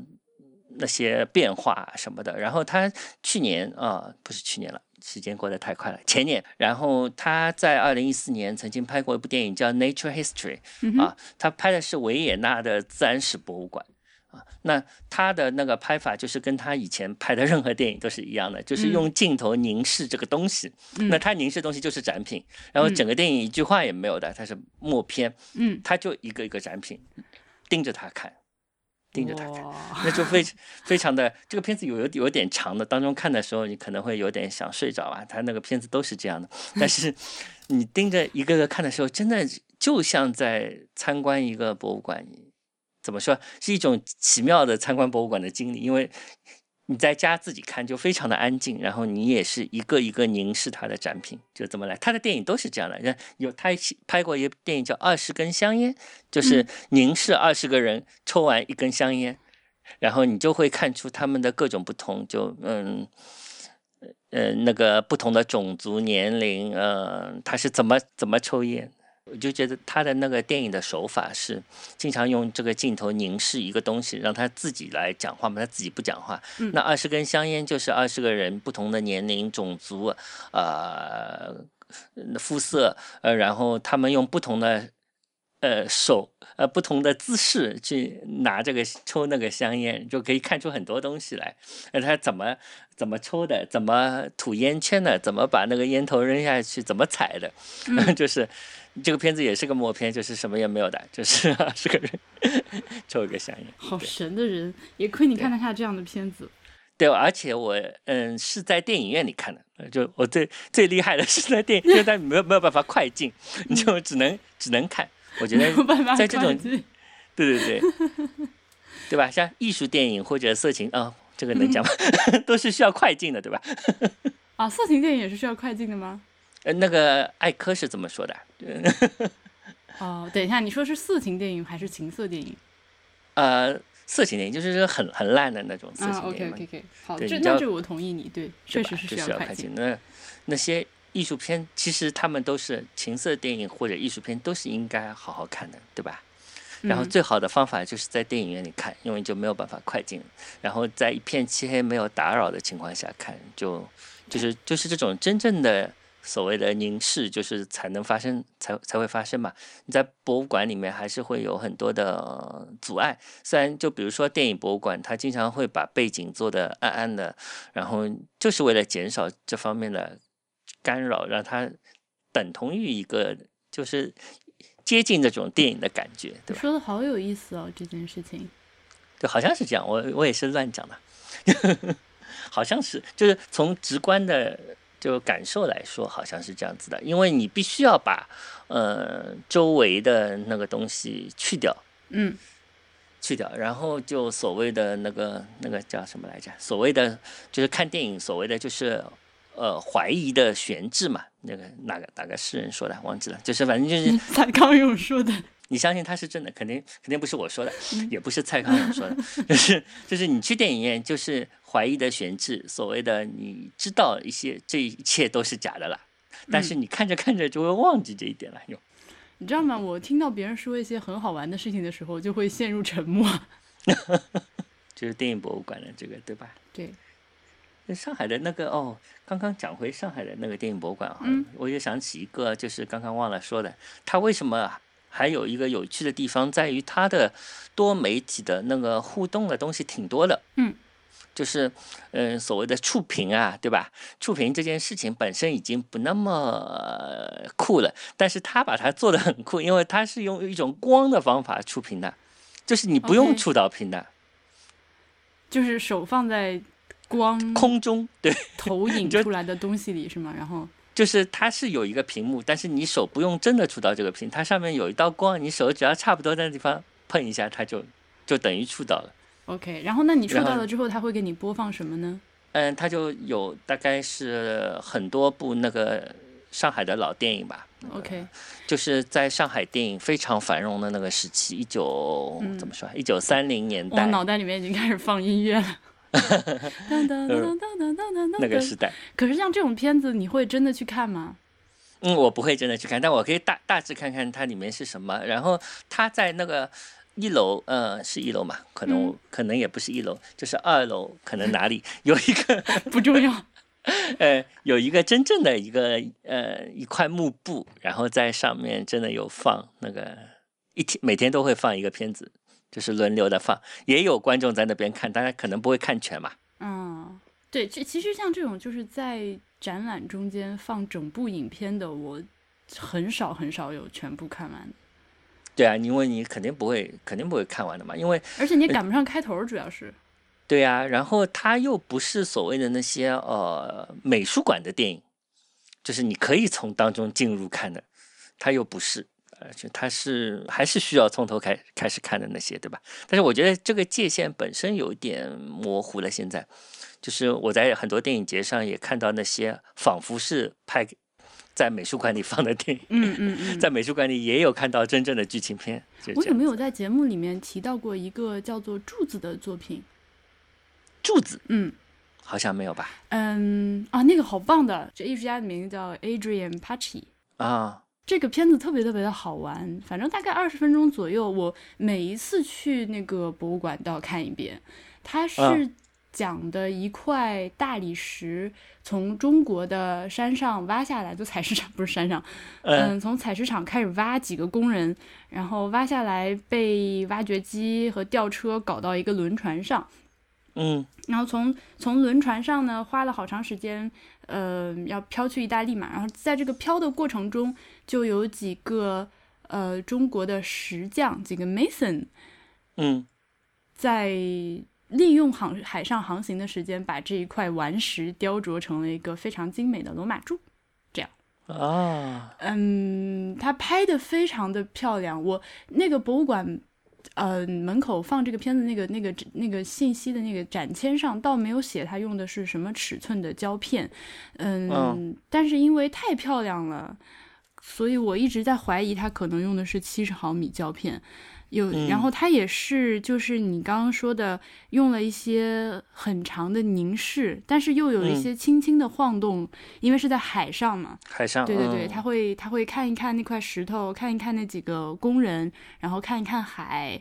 那些变化什么的，然后他去年啊，不是去年了，时间过得太快了，前年，然后他在二零一四年曾经拍过一部电影叫《Nature History》，啊，他拍的是维也纳的自然史博物馆，啊，那他的那个拍法就是跟他以前拍的任何电影都是一样的，就是用镜头凝视这个东西，那他凝视东西就是展品，然后整个电影一句话也没有的，他是默片，嗯，他就一个一个展品盯着他看。盯着他看，那就非非常的这个片子有有有点长的，当中看的时候你可能会有点想睡着啊。他那个片子都是这样的，但是 你盯着一个个看的时候，真的就像在参观一个博物馆，怎么说是一种奇妙的参观博物馆的经历，因为。你在家自己看就非常的安静，然后你也是一个一个凝视他的展品，就这么来。他的电影都是这样的，有他拍过一部电影叫《二十根香烟》，就是凝视二十个人抽完一根香烟，然后你就会看出他们的各种不同，就嗯，呃，那个不同的种族、年龄，呃，他是怎么怎么抽烟。我就觉得他的那个电影的手法是经常用这个镜头凝视一个东西，让他自己来讲话嘛，他自己不讲话。那二十根香烟就是二十个人不同的年龄、种族、呃肤色，呃，然后他们用不同的呃手呃不同的姿势去拿这个抽那个香烟，就可以看出很多东西来。呃，他怎么怎么抽的，怎么吐烟圈的，怎么把那个烟头扔下去，怎么踩的，就是这个片子也是个默片，就是什么也没有的，就是是个人抽一个香烟。好神的人，也亏你看得下这样的片子。对，而且我嗯是在电影院里看的，就我最最厉害的是在电影院，但没有没有办法快进，你就只能只能看。我觉得 在这种，对对对，对吧？像艺术电影或者色情啊，这个能讲吗？都是需要快进的，对吧？啊，色情电影也是需要快进的吗？呃，那个艾科是怎么说的？哦，等一下，你说是色情电影还是情色电影？呃。色情电影就是很很烂的那种色情电影。OK OK OK，好，这那这我同意你，对，确实是需要快进。那那些艺术片，其实他们都是情色电影或者艺术片，都是应该好好看的，对吧？然后最好的方法就是在电影院里看，因为就没有办法快进。然后在一片漆黑、没有打扰的情况下看，就就是就是这种真正的。所谓的凝视，就是才能发生，才才会发生嘛。你在博物馆里面还是会有很多的阻碍。虽然就比如说电影博物馆，它经常会把背景做的暗暗的，然后就是为了减少这方面的干扰，让它等同于一个就是接近这种电影的感觉，对吧？说的好有意思哦，这件事情。对，好像是这样。我我也是乱讲的，好像是，就是从直观的。就感受来说，好像是这样子的，因为你必须要把呃周围的那个东西去掉，嗯，去掉，然后就所谓的那个那个叫什么来着？所谓的就是看电影，所谓的就是呃怀疑的悬置嘛。那个哪个哪个诗人说的？忘记了，就是反正就是 蔡康永说的。你相信他是真的？肯定肯定不是我说的，也不是蔡康永说的，就是就是你去电影院就是怀疑的悬置，所谓的你知道一些这一切都是假的了，但是你看着看着就会忘记这一点了。又，你知道吗？我听到别人说一些很好玩的事情的时候，就会陷入沉默。就是电影博物馆的这个，对吧？对。那上海的那个哦，刚刚讲回上海的那个电影博物馆啊，我又想起一个，就是刚刚忘了说的，它为什么？还有一个有趣的地方在于它的多媒体的那个互动的东西挺多的，嗯，就是嗯所谓的触屏啊，对吧？触屏这件事情本身已经不那么酷了，但是他把它做的很酷，因为他是用一种光的方法触屏的，就是你不用触到屏的，就是手放在光空中，对，投影 出来的东西里是吗？然后。就是它是有一个屏幕，但是你手不用真的触到这个屏，它上面有一道光，你手只要差不多在那地方碰一下，它就就等于触到了。OK，然后那你触到了之后，它会给你播放什么呢？嗯，它就有大概是很多部那个上海的老电影吧。OK，就是在上海电影非常繁荣的那个时期，一九怎么说？一九三零年代。我脑袋里面已经开始放音乐了。那个时代，可是像这种片子，你会真的去看吗？嗯，我不会真的去看，但我可以大大致看看它里面是什么。然后它在那个一楼，呃，是一楼嘛？可能可能也不是一楼，就是二楼，可能哪里有一个不重要。呃，有一个真正的一个呃一块幕布，然后在上面真的有放那个一天每天都会放一个片子。就是轮流的放，也有观众在那边看，大家可能不会看全嘛。嗯，对，这其实像这种就是在展览中间放整部影片的，我很少很少有全部看完。对啊，因为你肯定不会，肯定不会看完的嘛，因为而且你赶不上开头，主要是。对啊，然后它又不是所谓的那些呃美术馆的电影，就是你可以从当中进入看的，它又不是。而且它是还是需要从头开开始看的那些，对吧？但是我觉得这个界限本身有点模糊了。现在，就是我在很多电影节上也看到那些仿佛是拍在美术馆里放的电影，嗯嗯嗯，在美术馆里也有看到真正的剧情片。我有没有在节目里面提到过一个叫做《柱子》的作品？柱子，嗯，好像没有吧？嗯啊，那个好棒的，这艺术家的名字叫 Adrian Pachi 啊。这个片子特别特别的好玩，反正大概二十分钟左右。我每一次去那个博物馆都要看一遍。它是讲的一块大理石从中国的山上挖下来，就 采石场不是山上，嗯，从采石场开始挖，几个工人，然后挖下来被挖掘机和吊车搞到一个轮船上，嗯，然后从从轮船上呢花了好长时间，呃，要飘去意大利嘛，然后在这个飘的过程中，就有几个呃中国的石匠，几个 mason，嗯，在。利用航海上航行的时间，把这一块顽石雕琢成了一个非常精美的罗马柱，这样啊，嗯，他拍的非常的漂亮。我那个博物馆，呃，门口放这个片子那个那个那个信息的那个展签上，倒没有写他用的是什么尺寸的胶片，嗯，但是因为太漂亮了，所以我一直在怀疑他可能用的是七十毫米胶片。有，然后它也是，就是你刚刚说的，用了一些很长的凝视，但是又有一些轻轻的晃动，因为是在海上嘛。海上。对对对，他会他会看一看那块石头，看一看那几个工人，然后看一看海，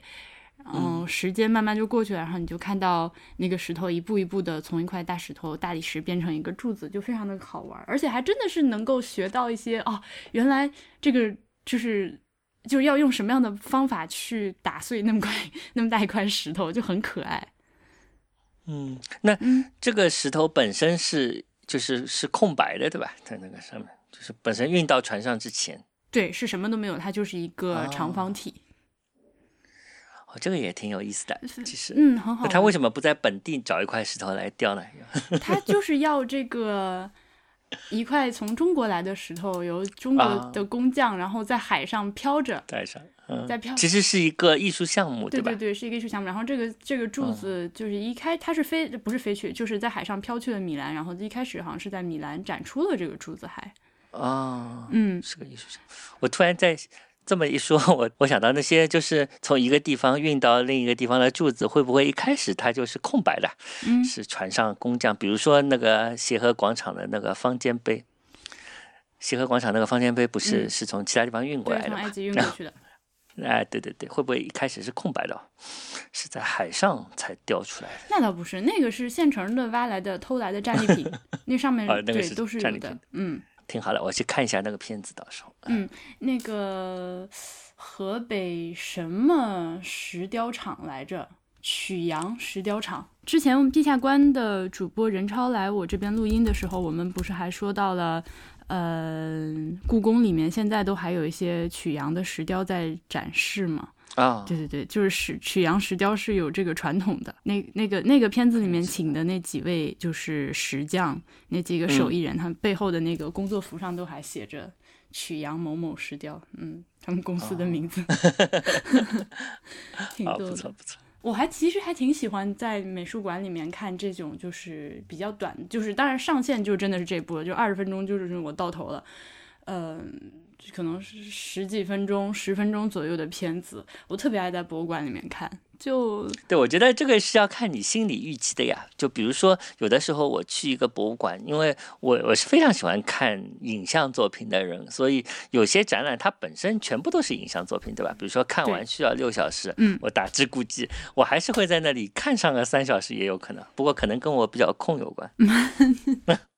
嗯，时间慢慢就过去了，然后你就看到那个石头一步一步的从一块大石头、大理石变成一个柱子，就非常的好玩，而且还真的是能够学到一些哦，原来这个就是。就是要用什么样的方法去打碎那么块 那么大一块石头，就很可爱。嗯，那这个石头本身是就是是空白的，对吧？在那个上面，就是本身运到船上之前，对，是什么都没有，它就是一个长方体。哦，这个也挺有意思的，其实，嗯，很好。他为什么不在本地找一块石头来雕呢？他就是要这个。一块从中国来的石头，由中国的工匠，然后在海上漂着，带上，在漂。其实是一个艺术项目，对对对，是一个艺术项目。然后这个这个柱子就是一开，它是飞，不是飞去，就是在海上飘去了米兰。然后一开始好像是在米兰展出了这个柱子，还啊，嗯，是个艺术项目。我突然在。这么一说，我我想到那些就是从一个地方运到另一个地方的柱子，会不会一开始它就是空白的？嗯，是船上工匠，比如说那个协和广场的那个方尖碑，协和广场那个方尖碑不是是从其他地方运过来的吗？从埃及运过去的。哎，对对对，会不会一开始是空白的？是在海上才雕出来的？那倒不是，那个是现成的挖来的、偷来的战利品，那上面对都是有的，嗯。挺好的，我去看一下那个片子，到时候。嗯，那个河北什么石雕厂来着？曲阳石雕厂。之前我们地下关的主播任超来我这边录音的时候，我们不是还说到了，呃，故宫里面现在都还有一些曲阳的石雕在展示吗？啊，对对对，就是石曲阳石雕是有这个传统的。那那个那个片子里面请的那几位就是石匠，那几个手艺人，他们背后的那个工作服上都还写着曲阳某某石雕，嗯，他们公司的名字，挺逗的。不错不错。我还其实还挺喜欢在美术馆里面看这种，就是比较短，就是当然上线就真的是这部了，就二十分钟就是我到头了，嗯。可能是十几分钟、十分钟左右的片子，我特别爱在博物馆里面看。就对我觉得这个是要看你心理预期的呀。就比如说，有的时候我去一个博物馆，因为我我是非常喜欢看影像作品的人，所以有些展览它本身全部都是影像作品，对吧？比如说看完需要六小时，嗯，我大致估计我还是会在那里看上个三小时也有可能。不过可能跟我比较空有关。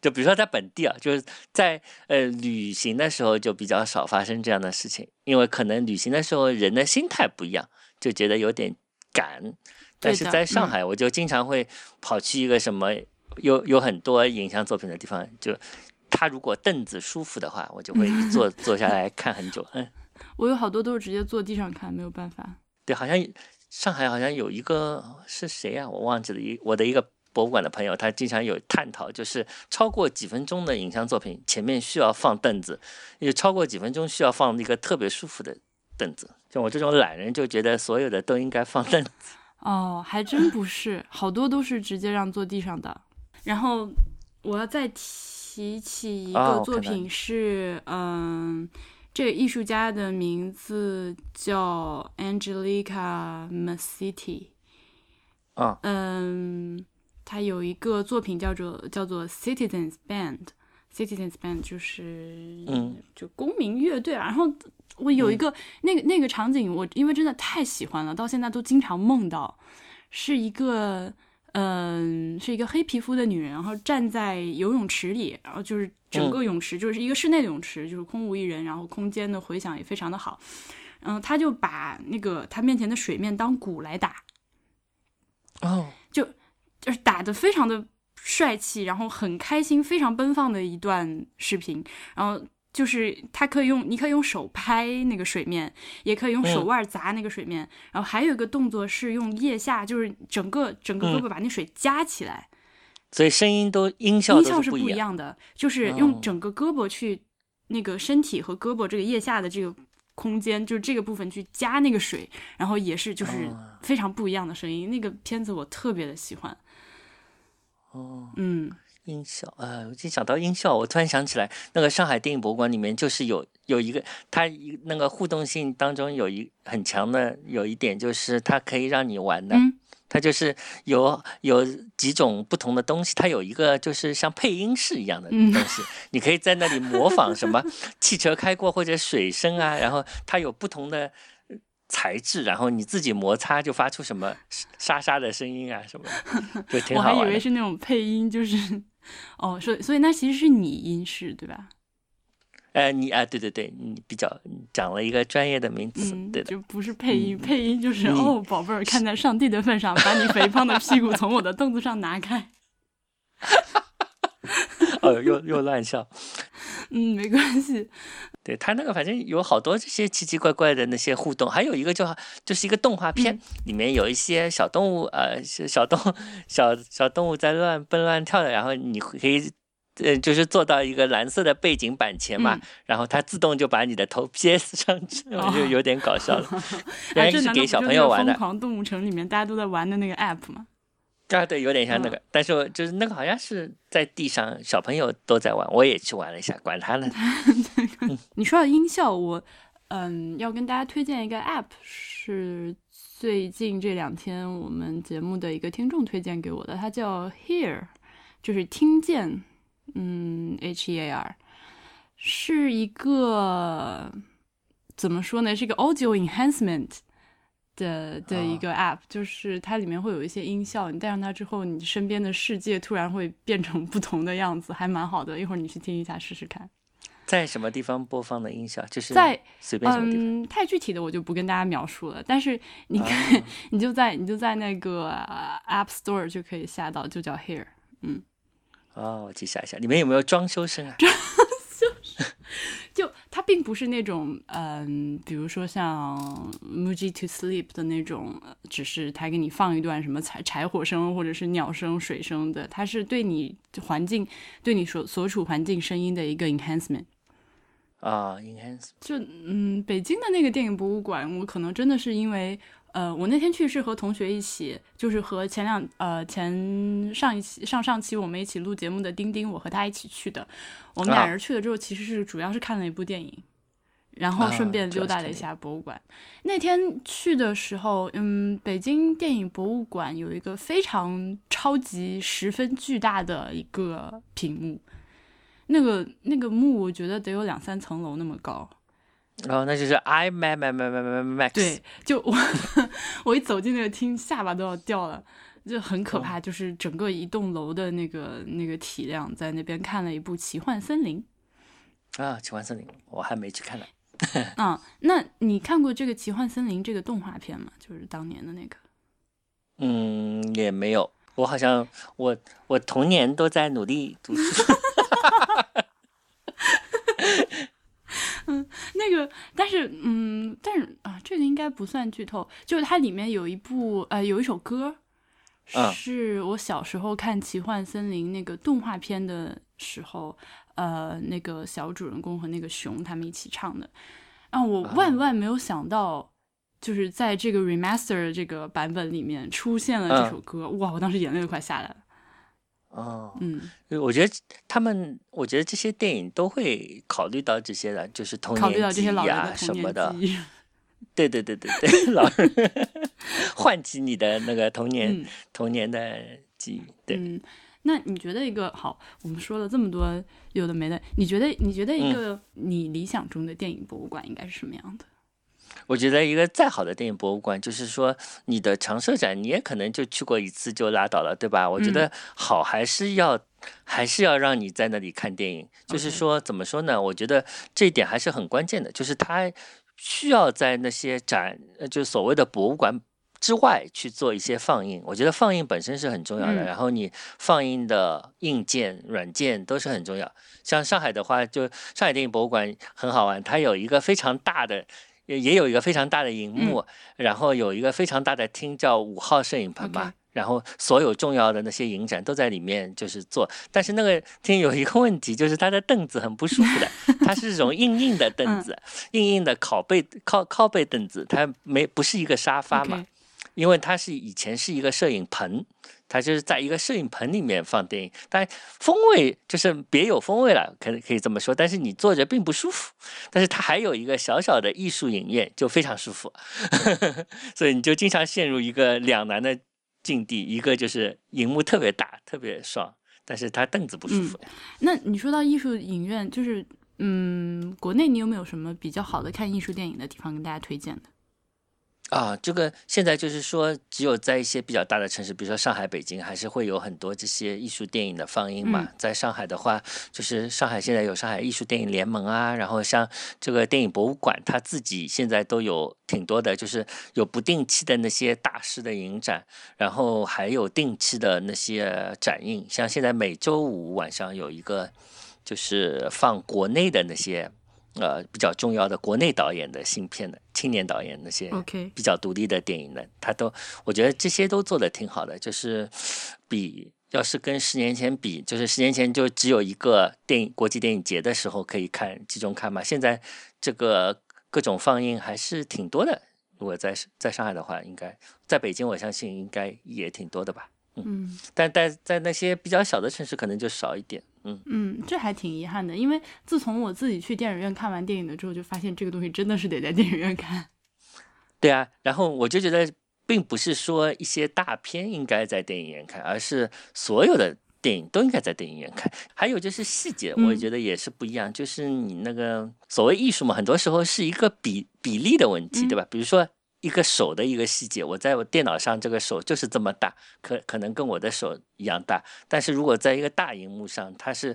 就比如说在本地啊，就是在呃旅行的时候就比较少发生这样的事情，因为可能旅行的时候人的心态不一样，就觉得有点赶。但是在上海，我就经常会跑去一个什么有有很多影像作品的地方，就他如果凳子舒服的话，我就会坐 坐下来看很久。嗯，我有好多都是直接坐地上看，没有办法。对，好像上海好像有一个是谁啊？我忘记了，一我的一个。博物馆的朋友，他经常有探讨，就是超过几分钟的影像作品，前面需要放凳子；，也超过几分钟需要放一个特别舒服的凳子。像我这种懒人，就觉得所有的都应该放凳子。哦，还真不是，好多都是直接让坐地上的。然后我要再提起一个作品，是嗯，这个艺术家的名字叫 Angelica Masiti。啊，嗯。他有一个作品叫做叫做 Citizens Band，Citizens Band 就是嗯，就公民乐队啊。然后我有一个那个那个场景，我因为真的太喜欢了，到现在都经常梦到，是一个嗯，是一个黑皮肤的女人，然后站在游泳池里，然后就是整个泳池就是一个室内的泳池，就是空无一人，然后空间的回响也非常的好。然后他就把那个他面前的水面当鼓来打，哦，就就是打的非常的帅气，然后很开心，非常奔放的一段视频。然后就是他可以用，你可以用手拍那个水面，也可以用手腕砸那个水面。然后还有一个动作是用腋下，就是整个整个胳膊把那水夹起来，所以声音都音效音效是不一样的，就是用整个胳膊去那个身体和胳膊这个腋下的这个空间，就是这个部分去加那个水，然后也是就是非常不一样的声音。那个片子我特别的喜欢。哦，嗯，音效啊，我就想到音效，我突然想起来，那个上海电影博物馆里面就是有有一个，它一那个互动性当中有一很强的有一点，就是它可以让你玩的，它就是有有几种不同的东西，它有一个就是像配音室一样的东西，你可以在那里模仿什么 汽车开过或者水声啊，然后它有不同的。材质，然后你自己摩擦就发出什么沙沙的声音啊，什么，就挺好玩。我还以为是那种配音，就是哦，所以所以那其实是拟音室对吧？呃，你啊，对对对，你比较讲了一个专业的名词，对的，就不是配音，配音就是哦，宝贝儿，看在上帝的份上，把你肥胖的屁股从我的凳子上拿开。哦，又又乱笑。嗯，没关系。对他那个，反正有好多这些奇奇怪怪的那些互动，还有一个叫就是一个动画片，里面有一些小动物，呃，小动小小动物在乱蹦乱跳的，然后你可以，呃，就是做到一个蓝色的背景板前嘛，然后它自动就把你的头 PS 上去，就有点搞笑了。原来是给小朋友玩的。疯狂动物城里面大家都在玩的那个 App 嘛。啊，对，有点像那个，但是就是那个好像是在地上，小朋友都在玩，我也去玩了一下，管他呢。你说到音效，我嗯要跟大家推荐一个 App，是最近这两天我们节目的一个听众推荐给我的，它叫 Hear，就是听见，嗯，H E A R，是一个怎么说呢？是一个 Audio Enhancement。的的一个 app，就是它里面会有一些音效，你戴上它之后，你身边的世界突然会变成不同的样子，还蛮好的。一会儿你去听一下试试看。在什么地方播放的音效？就是在随便什么地方。太具体的我就不跟大家描述了，但是你看，你就在你就在那个 App Store 就可以下到，就叫 Here。嗯。哦，我记下一下，里面有没有装修声啊？装修声。就它并不是那种，嗯，比如说像《Muji to Sleep》的那种，只是它给你放一段什么柴柴火声或者是鸟声、水声的，它是对你环境、对你所所处环境声音的一个 enhancement。啊，enhance。就嗯，北京的那个电影博物馆，我可能真的是因为。呃，我那天去是和同学一起，就是和前两呃前上一期上上期我们一起录节目的丁丁，我和他一起去的。我们俩人去了之后，其实是主要是看了一部电影，然后顺便溜达了一下博物馆。那天去的时候，嗯，北京电影博物馆有一个非常超级十分巨大的一个屏幕，那个那个幕我觉得得有两三层楼那么高。哦，那就是 I Max Max Max Max。对，就我 我一走进那个厅，下巴都要掉了，就很可怕。就是整个一栋楼的那个那个体量，在那边看了一部《奇幻森林》啊，《奇幻森林》我还没去看呢。啊，那你看过这个《奇幻森林》这个动画片吗？就是当年的那个？嗯，也没有。我好像我我童年都在努力读书。嗯，那个，但是，嗯，但是啊，这个应该不算剧透。就是它里面有一部，呃，有一首歌，是我小时候看《奇幻森林》那个动画片的时候，呃，那个小主人公和那个熊他们一起唱的。啊，我万万没有想到，就是在这个 remaster 这个版本里面出现了这首歌。哇，我当时眼泪都快下来了。哦，嗯，我觉得他们，我觉得这些电影都会考虑到这些的，就是童年记忆啊什么的。对对对对对，老人唤起你的那个童年童年的记忆。对，嗯，那你觉得一个好？我们说了这么多有的没的，你觉得你觉得一个你理想中的电影博物馆应该是什么样的？我觉得一个再好的电影博物馆，就是说你的常设展，你也可能就去过一次就拉倒了，对吧？我觉得好还是要还是要让你在那里看电影。就是说怎么说呢？我觉得这一点还是很关键的，就是它需要在那些展，就所谓的博物馆之外去做一些放映。我觉得放映本身是很重要的，然后你放映的硬件、软件都是很重要。像上海的话，就上海电影博物馆很好玩，它有一个非常大的。也也有一个非常大的荧幕，然后有一个非常大的厅，叫五号摄影棚吧。然后所有重要的那些影展都在里面，就是做。但是那个厅有一个问题，就是它的凳子很不舒服的，它是这种硬硬的 凳子，硬硬的靠背靠靠背凳子，它没不是一个沙发嘛，因为它是以前是一个摄影棚。它就是在一个摄影棚里面放电影，但风味就是别有风味了，可可以这么说。但是你坐着并不舒服。但是它还有一个小小的艺术影院，就非常舒服。所以你就经常陷入一个两难的境地：一个就是荧幕特别大，特别爽，但是它凳子不舒服。那你说到艺术影院，就是嗯，国内你有没有什么比较好的看艺术电影的地方跟大家推荐的？啊，这个现在就是说，只有在一些比较大的城市，比如说上海、北京，还是会有很多这些艺术电影的放映嘛。在上海的话，就是上海现在有上海艺术电影联盟啊，然后像这个电影博物馆，它自己现在都有挺多的，就是有不定期的那些大师的影展，然后还有定期的那些展映。像现在每周五晚上有一个，就是放国内的那些。呃，比较重要的国内导演的新片的青年导演那些比较独立的电影呢，他都我觉得这些都做的挺好的。就是比要是跟十年前比，就是十年前就只有一个电影国际电影节的时候可以看集中看嘛，现在这个各种放映还是挺多的。如果在在上海的话，应该在北京，我相信应该也挺多的吧。嗯，但但在那些比较小的城市，可能就少一点。嗯嗯，这还挺遗憾的，因为自从我自己去电影院看完电影了之后，就发现这个东西真的是得在电影院看。对啊，然后我就觉得，并不是说一些大片应该在电影院看，而是所有的电影都应该在电影院看。还有就是细节，我觉得也是不一样。就是你那个所谓艺术嘛，很多时候是一个比比例的问题，对吧？比如说。一个手的一个细节，我在我电脑上这个手就是这么大，可可能跟我的手一样大。但是如果在一个大荧幕上，它是，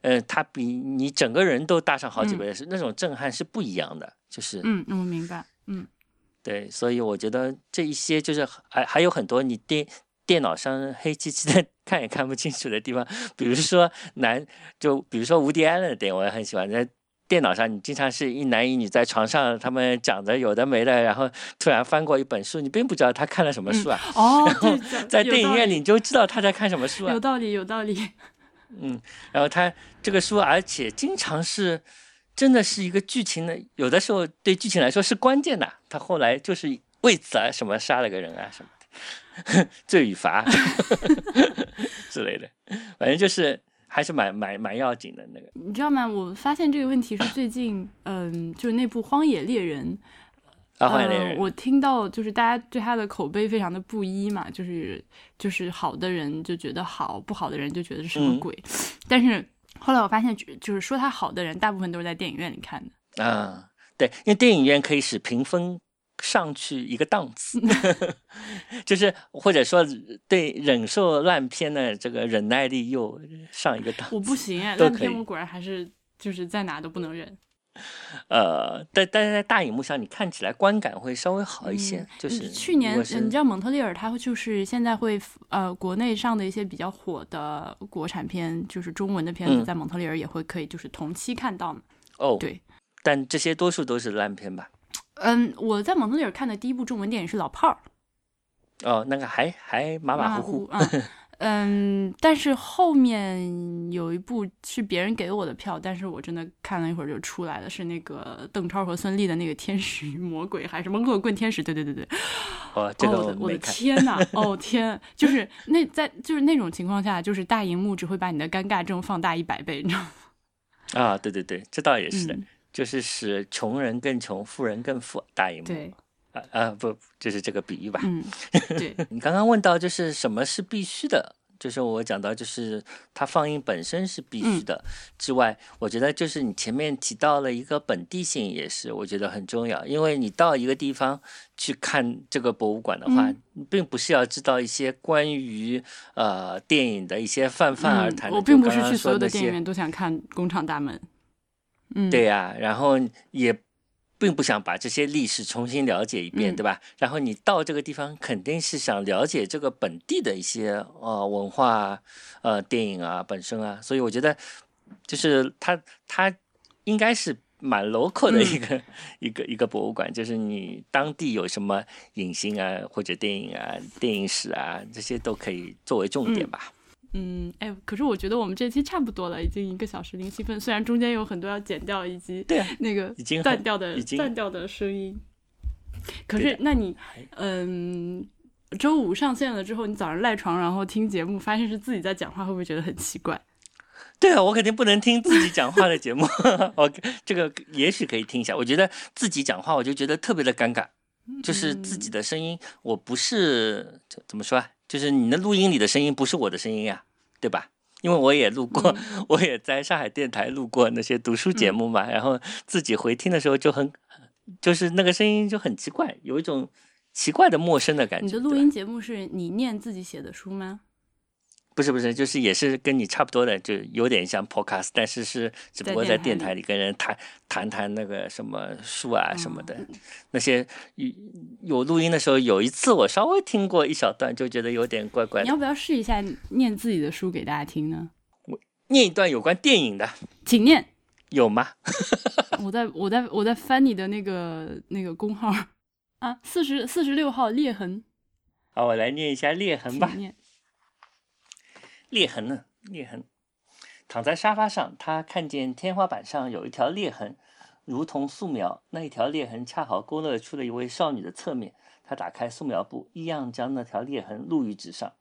呃，它比你整个人都大上好几倍，是那种震撼是不一样的。就是，嗯，我明白，嗯，对，所以我觉得这一些就是还还有很多你电电脑上黑漆漆的看也看不清楚的地方，比如说男，就比如说无敌安的电影，我也很喜欢在。电脑上，你经常是一男一女在床上，他们讲的有的没的，然后突然翻过一本书，你并不知道他看了什么书啊。哦，然后在电影院里你就知道他在看什么书啊。有道理，有道理。嗯，然后他这个书，而且经常是真的是一个剧情的，有的时候对剧情来说是关键的。他后来就是为此啊，什么杀了个人啊什么的，罪与罚 之类的，反正就是。还是蛮蛮蛮要紧的那个，你知道吗？我发现这个问题是最近，嗯，就是那部《荒野猎人》啊，《荒野猎人》，我听到就是大家对他的口碑非常的不一嘛，就是就是好的人就觉得好，不好的人就觉得是什么鬼。但是后来我发现，就是说他好的人，大部分都是在电影院里看的啊，对，因为电影院可以使评分。上去一个档次，就是或者说对忍受烂片的这个忍耐力又上一个档。我不行哎，烂片我果然还是就是在哪都不能忍。呃，但但是在大荧幕上，你看起来观感会稍微好一些。就是去年你知道蒙特利尔，它就是现在会呃国内上的一些比较火的国产片，就是中文的片子，在蒙特利尔也会可以就是同期看到嘛。哦，对，但这些多数都是烂片吧。嗯，我在蒙特利尔看的第一部中文电影是《老炮儿》。哦，那个还还马马虎虎。嗯，但是后面有一部是别人给我的票，但是我真的看了一会儿就出来了，是那个邓超和孙俪的那个《天使与魔鬼》还是什么《恶棍天使》？对对对对。哦，这个我的天哪！哦天，就是那在就是那种情况下，就是大荧幕只会把你的尴尬症放大一百倍，你知道吗？啊，对对对，这倒也是的。就是使穷人更穷，富人更富，大荧幕。对，啊啊不，就是这个比喻吧。嗯，对。你刚刚问到，就是什么是必须的，就是我讲到，就是它放映本身是必须的之外，我觉得就是你前面提到了一个本地性，也是我觉得很重要。因为你到一个地方去看这个博物馆的话，并不是要知道一些关于呃电影的一些泛泛而谈。我并不是去所有的电影院都想看《工厂大门》。嗯，对呀，然后也。并不想把这些历史重新了解一遍，对吧？然后你到这个地方，肯定是想了解这个本地的一些呃文化、呃电影啊本身啊。所以我觉得，就是它它应该是蛮 local 的一个 一个一个博物馆，就是你当地有什么影星啊或者电影啊、电影史啊这些都可以作为重点吧。嗯，哎，可是我觉得我们这期差不多了，已经一个小时零七分。虽然中间有很多要剪掉，以及对那个已经断掉的断掉的声音，可是那你嗯，周五上线了之后，你早上赖床然后听节目，发现是自己在讲话，会不会觉得很奇怪？对啊，我肯定不能听自己讲话的节目。我这个也许可以听一下。我觉得自己讲话，我就觉得特别的尴尬，就是自己的声音，我不是怎么说啊？就是你的录音里的声音不是我的声音呀，对吧？因为我也录过，我也在上海电台录过那些读书节目嘛，然后自己回听的时候就很，就是那个声音就很奇怪，有一种奇怪的陌生的感觉。你的录音节目是你念自己写的书吗？不是不是，就是也是跟你差不多的，就有点像 podcast，但是是只不过在电台里跟人谈谈谈那个什么书啊什么的，那些有有录音的时候，有一次我稍微听过一小段，就觉得有点怪怪。你要不要试一下念自己的书给大家听呢？我念一段有关电影的，请念。有吗？我在我在我在翻你的那个那个公号啊，四十四十六号裂痕。好，我来念一下裂痕吧。裂痕呢？裂痕。躺在沙发上，他看见天花板上有一条裂痕，如同素描。那一条裂痕恰好勾勒出了一位少女的侧面。他打开素描簿，一样将那条裂痕录于纸上。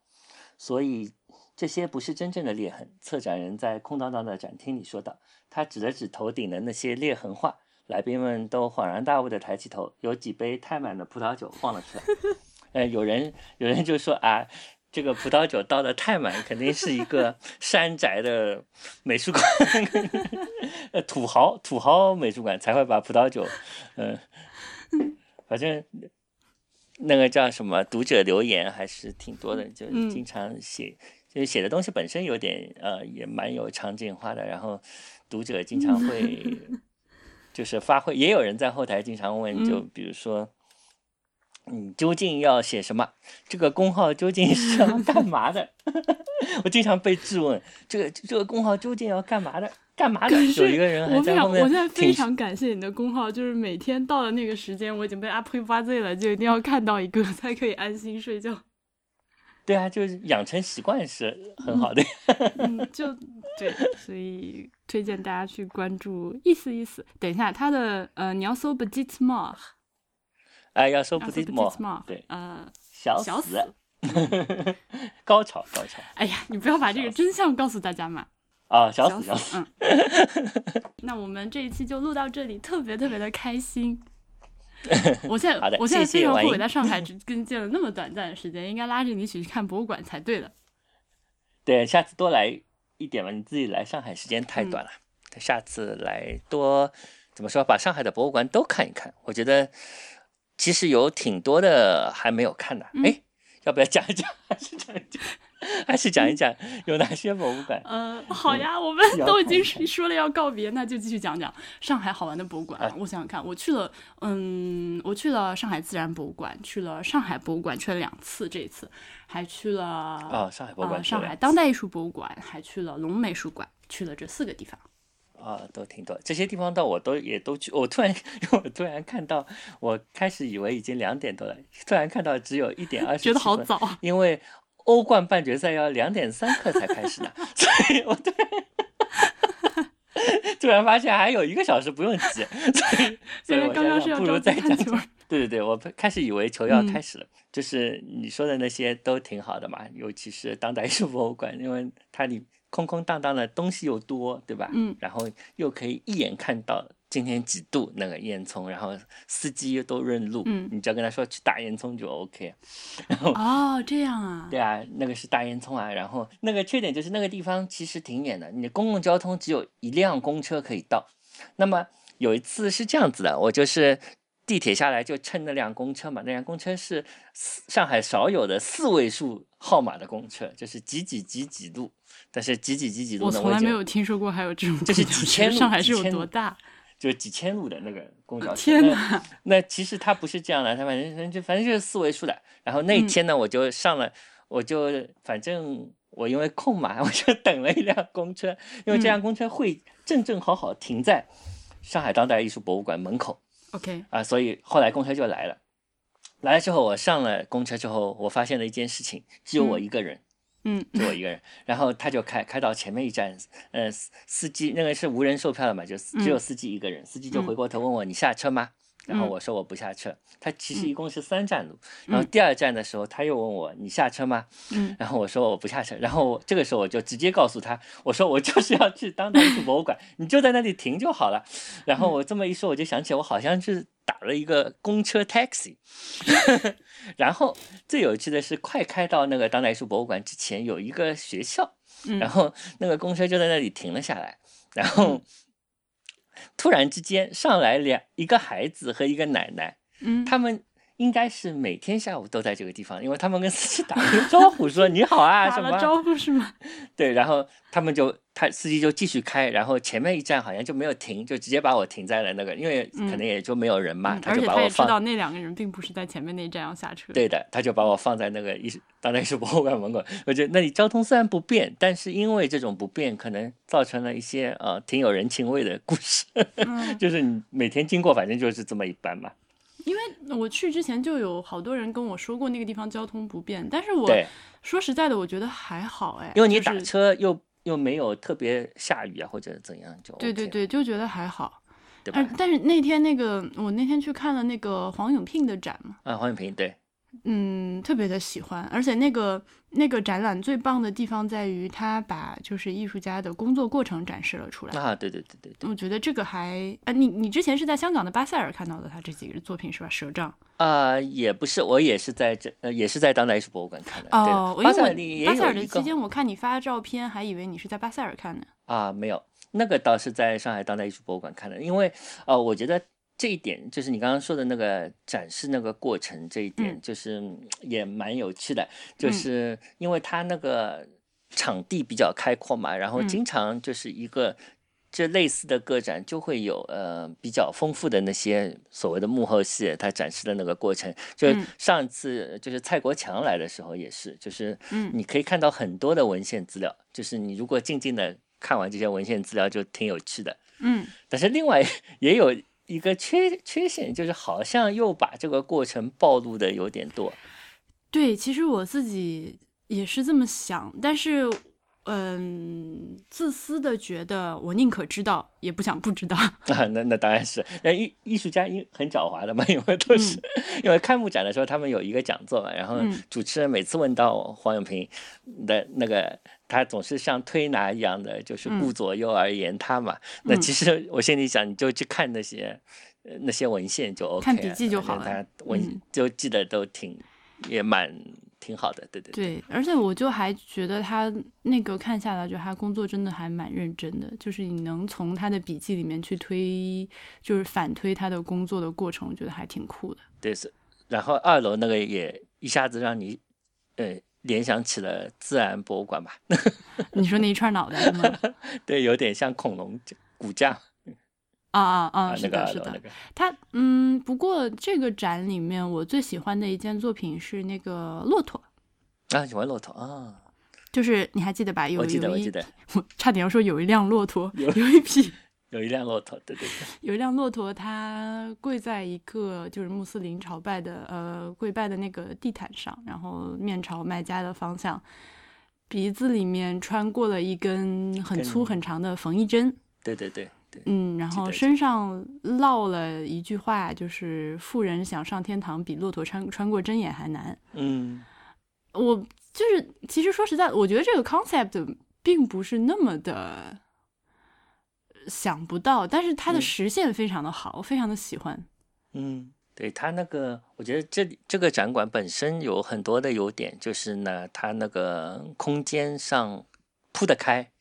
所以这些不是真正的裂痕。策展人在空荡荡的展厅里说道。他指了指头顶的那些裂痕画。来宾们都恍然大悟的抬起头。有几杯太满的葡萄酒晃了出来。呃，有人有人就说啊。这个葡萄酒倒的太满，肯定是一个 山寨的美术馆，呃，土豪土豪美术馆才会把葡萄酒，嗯，反正那个叫什么读者留言还是挺多的，就经常写，就是写的东西本身有点呃，也蛮有场景化的，然后读者经常会 就是发挥，也有人在后台经常问，就比如说。你究竟要写什么？这个工号究竟是要 干嘛的？我经常被质问，这个这个工号究竟要干嘛的？干嘛的？有一个人还在后面。我现在非常感谢你的工号，就是每天到了那个时间，我已经被阿呸发醉了，就一定要看到一个 才可以安心睡觉。对啊，就是养成习惯是很好的。嗯，就对，所以推荐大家去关注意思意思。等一下，他的呃，你要搜 b e t more。哎，要说不低么？对，呃，小死，高潮，高潮。哎呀，你不要把这个真相告诉大家嘛。啊，小死，小死。嗯。那我们这一期就录到这里，特别特别的开心。我现在，我现在非常后悔在上海只跟见了那么短暂的时间，应该拉着你一起去看博物馆才对的。对，下次多来一点嘛，你自己来上海时间太短了，下次来多怎么说，把上海的博物馆都看一看，我觉得。其实有挺多的还没有看的，哎，要不要讲一讲？还是讲一讲？还是讲一讲有哪些博物馆？嗯，好呀，我们都已经说了要告别，那就继续讲讲上海好玩的博物馆。我想想看，我去了，嗯，我去了上海自然博物馆，去了上海博物馆，去了两次，这一次还去了啊，上海博物馆，上海当代艺术博物馆，还去了龙美术馆，去了这四个地方。啊，都挺多，这些地方到我都也都去。我突然，我突然看到，我开始以为已经两点多了，突然看到只有一点二十，觉得好早。因为欧冠半决赛要两点三刻才开始呢，所以我突然突然发现还有一个小时不用急，所以所以我刚刚是不如再讲。对对对，我开始以为球要开始了，就是你说的那些都挺好的嘛，尤其是当代艺术博物馆，因为它里。空空荡荡的东西又多，对吧？嗯，然后又可以一眼看到今天几度那个烟囱，然后司机又都认路，嗯你只要跟他说去大烟囱就 OK。然后哦，这样啊，对啊，那个是大烟囱啊，然后那个缺点就是那个地方其实挺远的，你的公共交通只有一辆公车可以到。那么有一次是这样子的，我就是地铁下来就乘那辆公车嘛，那辆公车是四上海少有的四位数号码的公车，就是几几几几路，但是几几几几路呢，我从来没有听说过还有这种这是几千路上海是有多大？就是几千路的那个公交车。天那哪！那其实它不是这样的，它反正反正就反正就是四位数的。然后那天呢，我就上了，我就反正我因为空嘛，我就等了一辆公车，因为这嗯辆公车会正正好好停在上海当代艺术博物馆门口 OK，啊，所以后来公车就来了。来了之后，我上了公车之后，我发现了一件事情，只有我一个人。嗯就我一个人，然后他就开开到前面一站，呃，司司机那个是无人售票的嘛，就只有司机一个人，司机就回过头问我、你下车吗？然后我说我不下车。他其实一共是三站路，然后第二站的时候他又问我你下车吗？嗯，然后我说我不下车，然后这个时候我就直接告诉他，我说我就是要去当代艺术博物馆，你就在那里停就好了。然后我这么一说，我就想起我好像是打了一个公车 taxi。然后最有趣的是，快开到那个当代艺术博物馆之前，有一个学校，嗯然后那个公车就在那里停了下来，然后突然之间上来两一个孩子和一个奶奶，嗯，他们应该是每天下午都在这个地方，因为他们跟司机打了个 招呼说你好啊什么，打了招呼是吗？对，然后他们就他司机就继续开，然后前面一站好像就没有停，就直接把我停在了那个，因为可能也就没有人嘛，嗯他而且他也知就把我放。道那两个人并不是在前面那一站要下车。对的，他就把我放在那个艺术当代艺术博物馆门口。我觉得那里交通虽然不便，但是因为这种不便，可能造成了一些呃挺有人情味的故事。嗯 就是你每天经过，反正就是这么一般嘛。因为我去之前就有好多人跟我说过那个地方交通不便，但是我，说实在的，我觉得还好哎，因为你打就是车又又没有特别下雨啊或者怎样，就、OK、对对，对，就觉得还好。对吧但？但是那天那个我那天去看了那个黄永聘的展嘛，啊，黄永聘对，嗯，特别的喜欢，而且那个那个展览最棒的地方在于，他把就是艺术家的工作过程展示了出来。啊，对对对对对，我觉得这个还啊，你你之前是在香港的巴塞尔看到的他这几个作品是吧？蛇杖啊、也不是，我也是在这呃也是在当代艺术博物馆看的。哦，对巴塞尔巴塞尔的期间，我看你发照片，还以为你是在巴塞尔看的。啊，没有，那个倒是在上海当代艺术博物馆看的，因为呃，我觉得这一点就是你刚刚说的那个展示那个过程这一点，嗯就是嗯也蛮有趣的，就嗯是因为它那个场地比较开阔嘛，然后嗯经常就是一个。这类似的个展就会有呃比较丰富的那些所谓的幕后戏，它展示的那个过程。就嗯上次就是蔡国强来的时候也是，就是嗯你可以看到很多的文献资料，就是你如果静静的看完这些文献资料，就挺有趣的。嗯但是另外 也有一个缺缺陷，就是好像又把这个过程暴露的有点多。对，其实我自己也是这么想，但是，嗯，自私的觉得我宁可知道，也不想不知道。啊，那那当然是，那艺艺术家因很狡猾的嘛，因为都是、因为开幕展的时候，他们有一个讲座嘛，然后嗯主持人每次问到黄永平的那个，他总是像推拿一样的，就是顾左右而言他嘛。那嗯其实我心里想，你就去看那些呃那些文献就 OK，看笔记就好了他文、嗯就记得都挺也蛮挺好的，对对对。对，而且我就还觉得他那个看下来，就他工作真的还蛮认真的，就是你能从他的笔记里面去推，就是反推他的工作的过程，我觉得还挺酷的。对是，然后二楼那个也一下子让你呃联想起了自然博物馆吧。你说那一串脑袋是吗？对，有点像恐龙骨架啊啊啊！啊，是的，是的他嗯，不过这个展里面我最喜欢的一件作品是那个骆驼，啊，喜欢骆驼啊，就是你还记得吧？有有一我差点要说有一辆骆驼，有有一匹有一辆骆驼，对对对，有一辆骆驼，它跪在一个就是穆斯林朝拜的呃跪拜的那个地毯上，然后面朝卖家的方向，鼻子里面穿过了一根很粗很长的缝衣针，对对对对，嗯，然后身上烙了一句话，就是“富人想上天堂，比骆驼穿穿过针眼还难”。嗯，我就是，其实说实在，我觉得这个 concept 并不是那么的想不到，但是它的嗯。实现非常的好，我非常的喜欢。嗯，对它那个，我觉得这里这个展馆本身有很多的优点，就是呢，它那个空间上铺得开，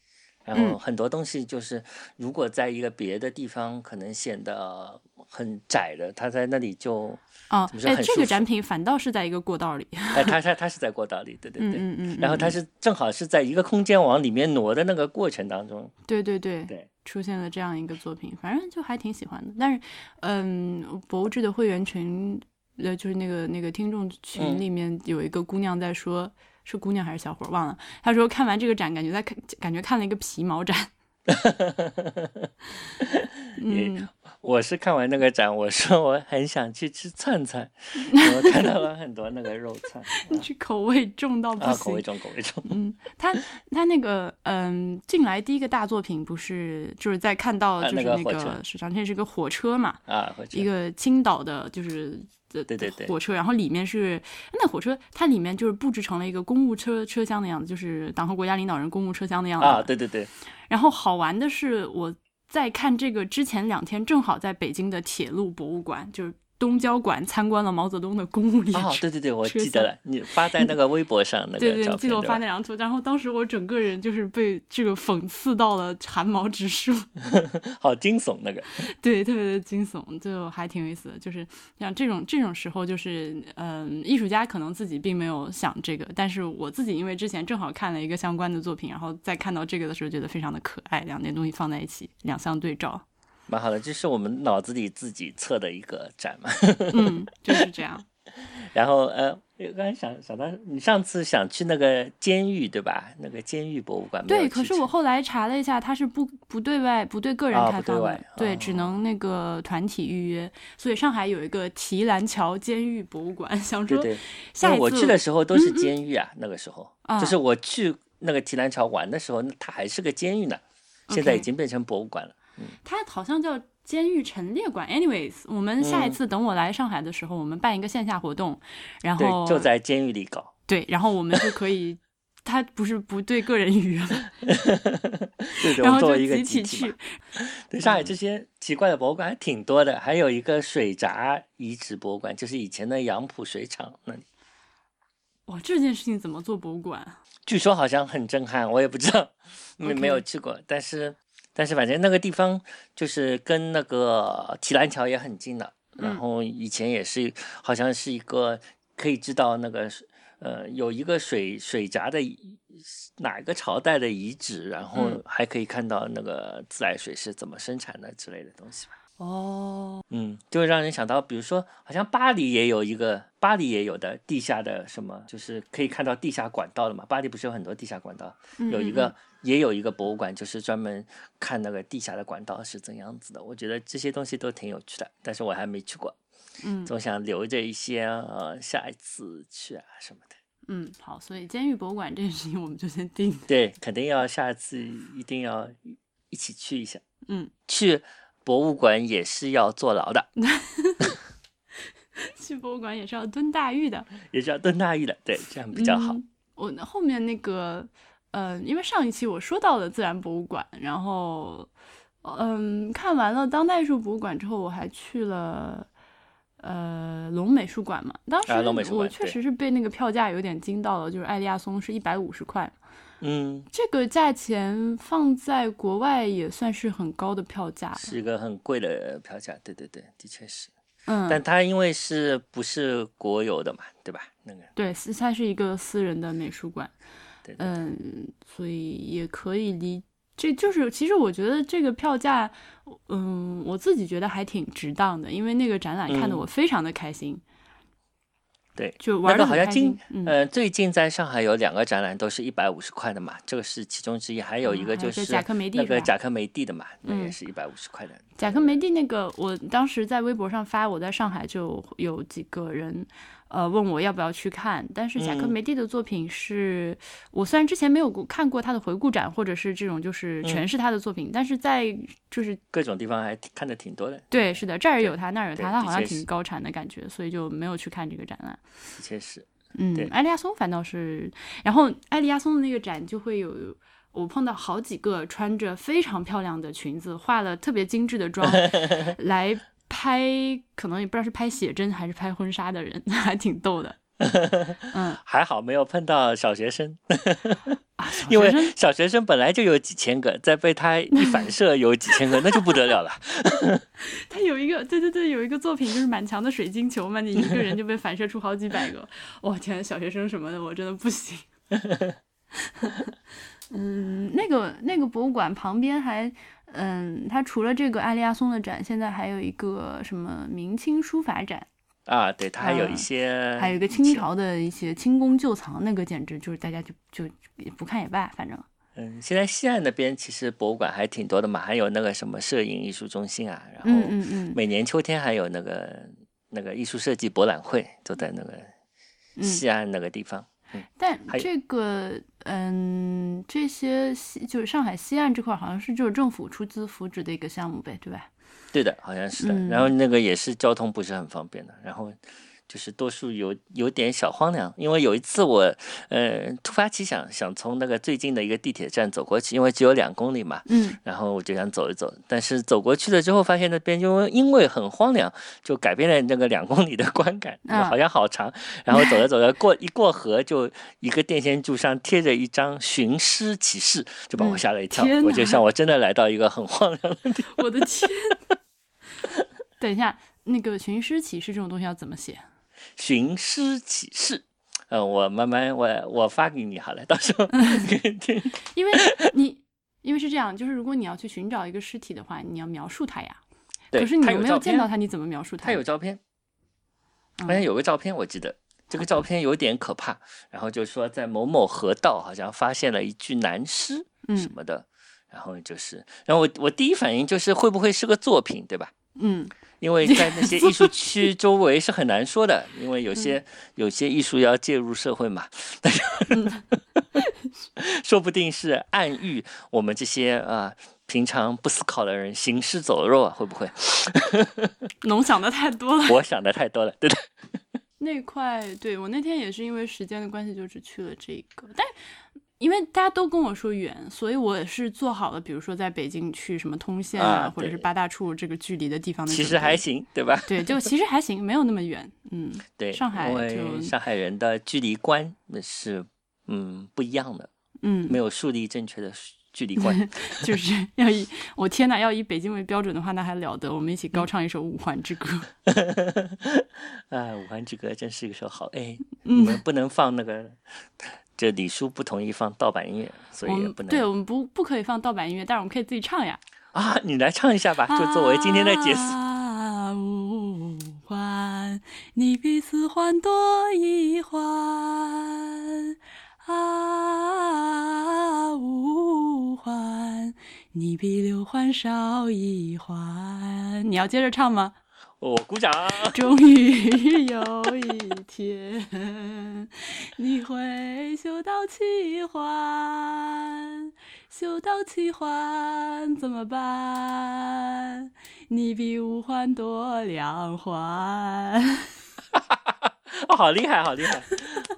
然后嗯。很多东西就是如果在一个别的地方可能显得很窄的，它在那里就，啊怎么，说哎，这个展品反倒是在一个过道里。哎，它它它是在过道里，对对对，嗯嗯嗯，然后它嗯。是正好是在一个空间往里面挪的那个过程当中，对对对。对，出现了这样一个作品，反正就还挺喜欢的。但是，嗯，博物志的会员群，呃，就是那个那个听众群嗯里面有一个姑娘在说，是姑娘还是小伙儿忘了。她说看完这个展，感觉在看，感觉看了一个皮毛展。嗯，我是看完那个展，我说我很想去吃串串，我看到了很多那个肉串 这口味重到不啊，行。口味重，口味重。嗯，他他那个嗯，进来第一个大作品不是就是在看到啊就是那那个火车个市场，这是个火车嘛，啊，一个青岛的，就是的对对对火车，然后里面是那火车，它里面就是布置成了一个公务车车厢的样子，就是党和国家领导人公务车厢的样子。啊，对对对，然后好玩的是，我在看这个之前两天，正好在北京的铁路博物馆，就是东交馆参观了毛泽东的公务列车。哦，对对对，我记得了，你发在那个微博上那对对，记得我？发那张图，然后当时我整个人就是被这个讽刺到了汗毛直竖，好惊悚那个，对，特别的惊悚，就还挺有意思的。就是像这种这种时候，就是嗯，艺术家可能自己并没有想这个，但是我自己因为之前正好看了一个相关的作品，然后再看到这个的时候，觉得非常的可爱，两件东西放在一起，两相对照，蛮好的，这是我们脑子里自己测的一个展嘛。嗯，就是这样。然后呃，刚才想想到，你上次想去那个监狱对吧？那个监狱博物馆对，可是我后来查了一下，它是不不对外、不对个人啊开放对对，哦只能那个团体预约。所以上海有一个提篮桥监狱博物馆，想说对对，下一次我去的时候都是监狱啊，那个时候啊就是我去那个提篮桥玩的时候，那它还是个监狱呢，现在已经变成博物馆了。它好像叫监狱陈列馆。Anyways，我们下一嗯次等我来上海的时候，我们办一个线下活动，然对后，就在监狱里搞。对，然后我们就可以。它不是不对个人预约吗？对 对，然后就集体去。对，上海这些奇怪的博物馆还挺多的，还有一个水闸遗址博物馆，就是以前的杨浦水厂那里。哇，这件事情怎么做博物馆啊？据说好像很震撼，我也不知道，没没有去过，但是但是反正那个地方就是跟那个提篮桥也很近的，然嗯后以前也是好像是一个可以知道那个呃有一个水水闸的遗哪个朝代的遗址，然后嗯还可以看到那个自来水是怎么生产的之类的东西吧。哦，嗯，就会让人想到，比如说，好像巴黎也有一个，巴黎也有的地下的什么，就是可以看到地下管道的嘛。巴黎不是有很多地下管道，有一嗯个也有一个博物馆，就是专门看那个地下的管道是怎样子的。我觉得这些东西都挺有趣的，但是我还没去过，嗯总想留着一些呃下一次去啊什么的。嗯，好，所以监狱博物馆这件事情我们就先定。对，肯定要下次一定要一一起去一下。嗯，去博物馆也是要坐牢的，去博物馆也是要蹲大狱的，也是要蹲大狱的，对，这样比较好。嗯我后面那个，呃，因为上一期我说到了自然博物馆，然后，嗯，看完了当代艺术博物馆之后，我还去了。呃，龙美术馆嘛，当时我确实是被那个票价有点惊到了，就是艾利亚松是一百五十块，嗯，这个价钱放在国外也算是很高的票价。是一个很贵的票价，对对对，的确是。嗯，但它因为是不是国有的嘛，对吧？那个。对，是它是一个私人的美术馆，对对嗯，所以也可以理，这就是其实我觉得这个票价，嗯，我自己觉得还挺值当的，因为那个展览看得嗯。我非常的开心，对。就玩的那个好像今嗯，呃，最近在上海有两个展览都是一百五十块的嘛，这个是其中之一，还有一个就是贾科梅蒂那个贾科梅蒂的嘛，那也嗯是一百五十块的。贾科梅蒂那个，我当时在微博上发，我在上海就有几个人，呃，问我要不要去看。但是贾科嗯梅蒂的作品是、我虽然之前没有过看过他的回顾展，或者是这种就是嗯全是他的作品，但是在就是各种地方还挺看的挺多的，对，是的，这儿有他，那儿有他，他好像挺高产的感觉，所以就没有去看这个展览。的确是。嗯对，艾利亚松反倒是，然后埃利亚松的那个展就会有。我碰到好几个穿着非常漂亮的裙子，化了特别精致的妆 来拍，可能也不知道是拍写真还是拍婚纱的人，还挺逗的。嗯，还好没有碰到 小学生，因为小学生本来就有几千个，再被他一反射有几千个，那就不得了了。他有一个，对对对，有一个作品就是满墙的水晶球嘛，你一个人就被反射出好几百个。哇天，小学生什么的，我真的不行。嗯，那个那个博物馆旁边还，嗯，它除了这个艾利亚松的展，现在还有一个什么明清书法展，啊，对，他还有一嗯些，还有一个清朝的一些清宫旧藏，那个简直就是大家就就也不看也罢，反正。嗯，现在西岸那边其实博物馆还挺多的嘛，还有那个什么摄影艺术中心啊，然嗯后每年秋天还有那个那个艺术设计博览会，都在那个嗯。西岸那个地方。但这个，嗯，这些西就是上海西岸这块，好像是就是政府出资扶持的一个项目呗，对吧？对的，好像是的。嗯然后那个也是交通不是很方便的，然后就是多数有有点小荒凉，因为有一次我呃突发奇想，想从那个最近的一个地铁站走过去，因为只有两公里嘛，嗯，然后我就想走一走，但是走过去了之后，发现那边因为因为很荒凉，就改变了那个两公里的观感，啊好像好长。然后走着走着过一过河，就一个电线柱上贴着一张寻尸启事，就把我嗯吓了一跳。我就想，我真的来到一个很荒凉的地方。我的天！等一下，那个寻尸启事这种东西要怎么写？寻尸启事。呃，我慢慢我我发给你好了，到时候给你听。因为你，因为是这样，就是如果你要去寻找一个尸体的话，你要描述它呀。对，可是你有没有见到它？你怎么描述它？他有照片，嗯好像有个照片，我记得这个照片有点可怕。然后就说在某某河道好像发现了一具男尸什嗯么的，然后就是，然后我我第一反应就是会不会是个作品，对吧？嗯因为在那些 艺术区周围是很难说的，因为有嗯些、有些艺术要介入社会嘛，但是、嗯说不定是暗喻我们这些啊、平常不思考的人行尸走肉啊，会不会？侬想的太多了。我想的太多了，对的。那块，对我那天也是因为时间的关系，就只去了这个。但因为大家都跟我说远，所以我是做好了，比如说在北京去什么通县啊或者是八大处这个距离的地方的其实还行，对吧？对，就其实还行，没有那么远。嗯，对，上海就上海人的距离观那是嗯不一样的，嗯，没有树立正确的距离观。就是要以我天哪，要以北京为标准的话，那还了得！我们一起高唱一首《五环之歌》。啊，五环之歌真是一首好哎，嗯你们不能放那个，这李叔不同意放盗版音乐，所以也不能。对我们不不可以放盗版音乐，但是我们可以自己唱呀。啊，你来唱一下吧，就作为今天的结束。啊，五环，你比四环多一环。啊，五环，你比六环少一环。你要接着唱吗？我鼓掌。终于有一天，你会修到七环，修到七环怎么办？你比五环多两环。哦，好厉害，好厉害，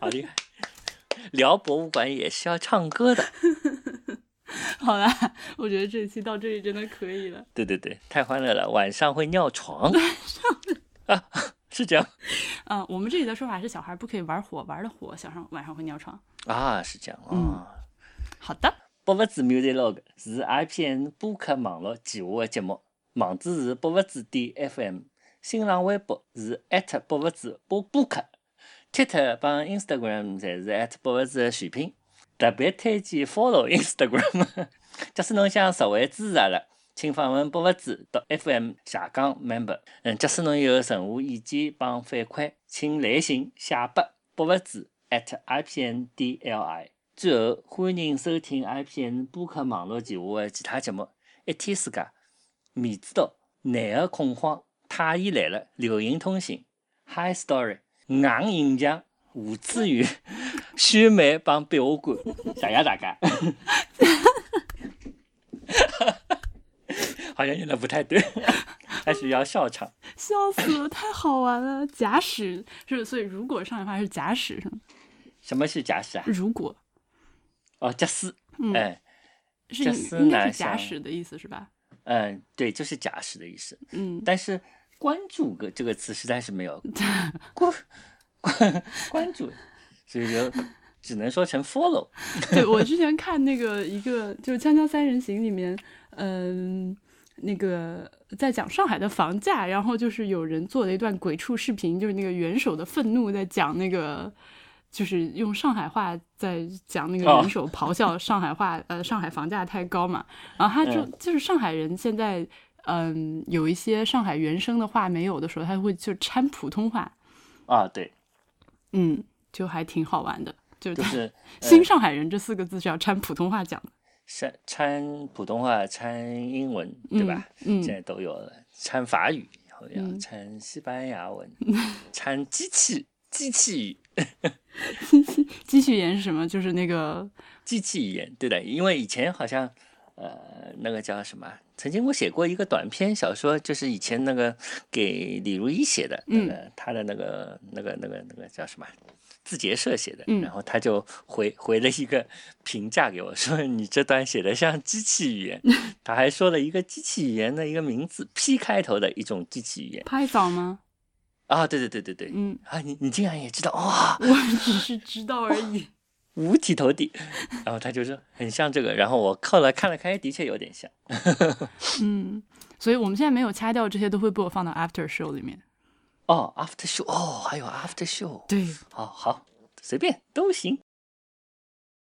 好厉害！聊博物馆也是要唱歌的。好啦，我觉得这期到这里真的可以了。对对对，太欢乐了，晚上会尿床。啊，是这样 嗯、我们这里的说法是小孩不可以玩火，玩了火，小上晚上会尿床。啊，是这样啊。好的，博物志 Music Log 是 IPN 播客网络旗下的节目，网址是博物志点 FM，新浪微博是博物志播播客，Twitter 帮 Instagram 侪是博物志的全拼。特别推荐 follow Instagram。假使侬想实惠支持阿拉，请访问博物志到 FM 下岗 member。嗯，假使侬有任何意见帮反馈，请来信写拨博物志 at i p n d l i。最后，欢迎收听 IPN 播客网络旗下的其他节目，《一天世界》、《面子刀》、《男儿恐慌》、《太医来了》、《流行通信》、《High Story》、《硬影像》、吴子瑜、选美帮壁画馆，谢谢大家。好像有点不太对，还是要笑场。笑死了，太好玩了！假使是，所以如果上海话是假使，什么是假使啊？如果哦，假使，嗯哎，是应该是假使的意思是吧？嗯，对，就是假使的意思。嗯，但是关注个这个词实在是没有关关关注，所以就只能说成 follow。对我之前看那个一个就是《锵锵三人行》里面，嗯，那个在讲上海的房价，然后就是有人做了一段鬼畜视频，就是那个元首的愤怒在讲那个。就是用上海话在讲那个哦元首咆哮上海话，呃，上海房价太高嘛，然后他就、嗯就是上海人现在，嗯，有一些上海原声的话没有的时候，他会就掺普通话，啊，对，嗯，就还挺好玩的，就是就是新上海人这四个字是要掺普通话讲的，掺掺普通话、掺英文，对吧？嗯现在都有了，掺法语，以后要嗯掺西班牙文，掺机器机器语。机器语言是什么？就是那个，机器语言，对的，因为以前好像，呃，那个叫什么？曾经我写过一个短篇小说，就是以前那个给李如一写的，那个、他的那个那个那个那个叫什么？字节社写的，嗯然后他就回回了一个评价给我，说你这段写的像机器语言，他还说了一个机器语言的一个名字，P 开头的一种机器语言 Python 吗？啊，对对对对对，嗯，啊，你你竟然也知道哇，我只是知道而已。五体投地，然后他就说很像这个，然后我靠了看了看，的确有点像。嗯，所以我们现在没有掐掉这些，都会被我放到 After Show 里面。哦，after show，哦，还有 after show，对，好好，随便都行。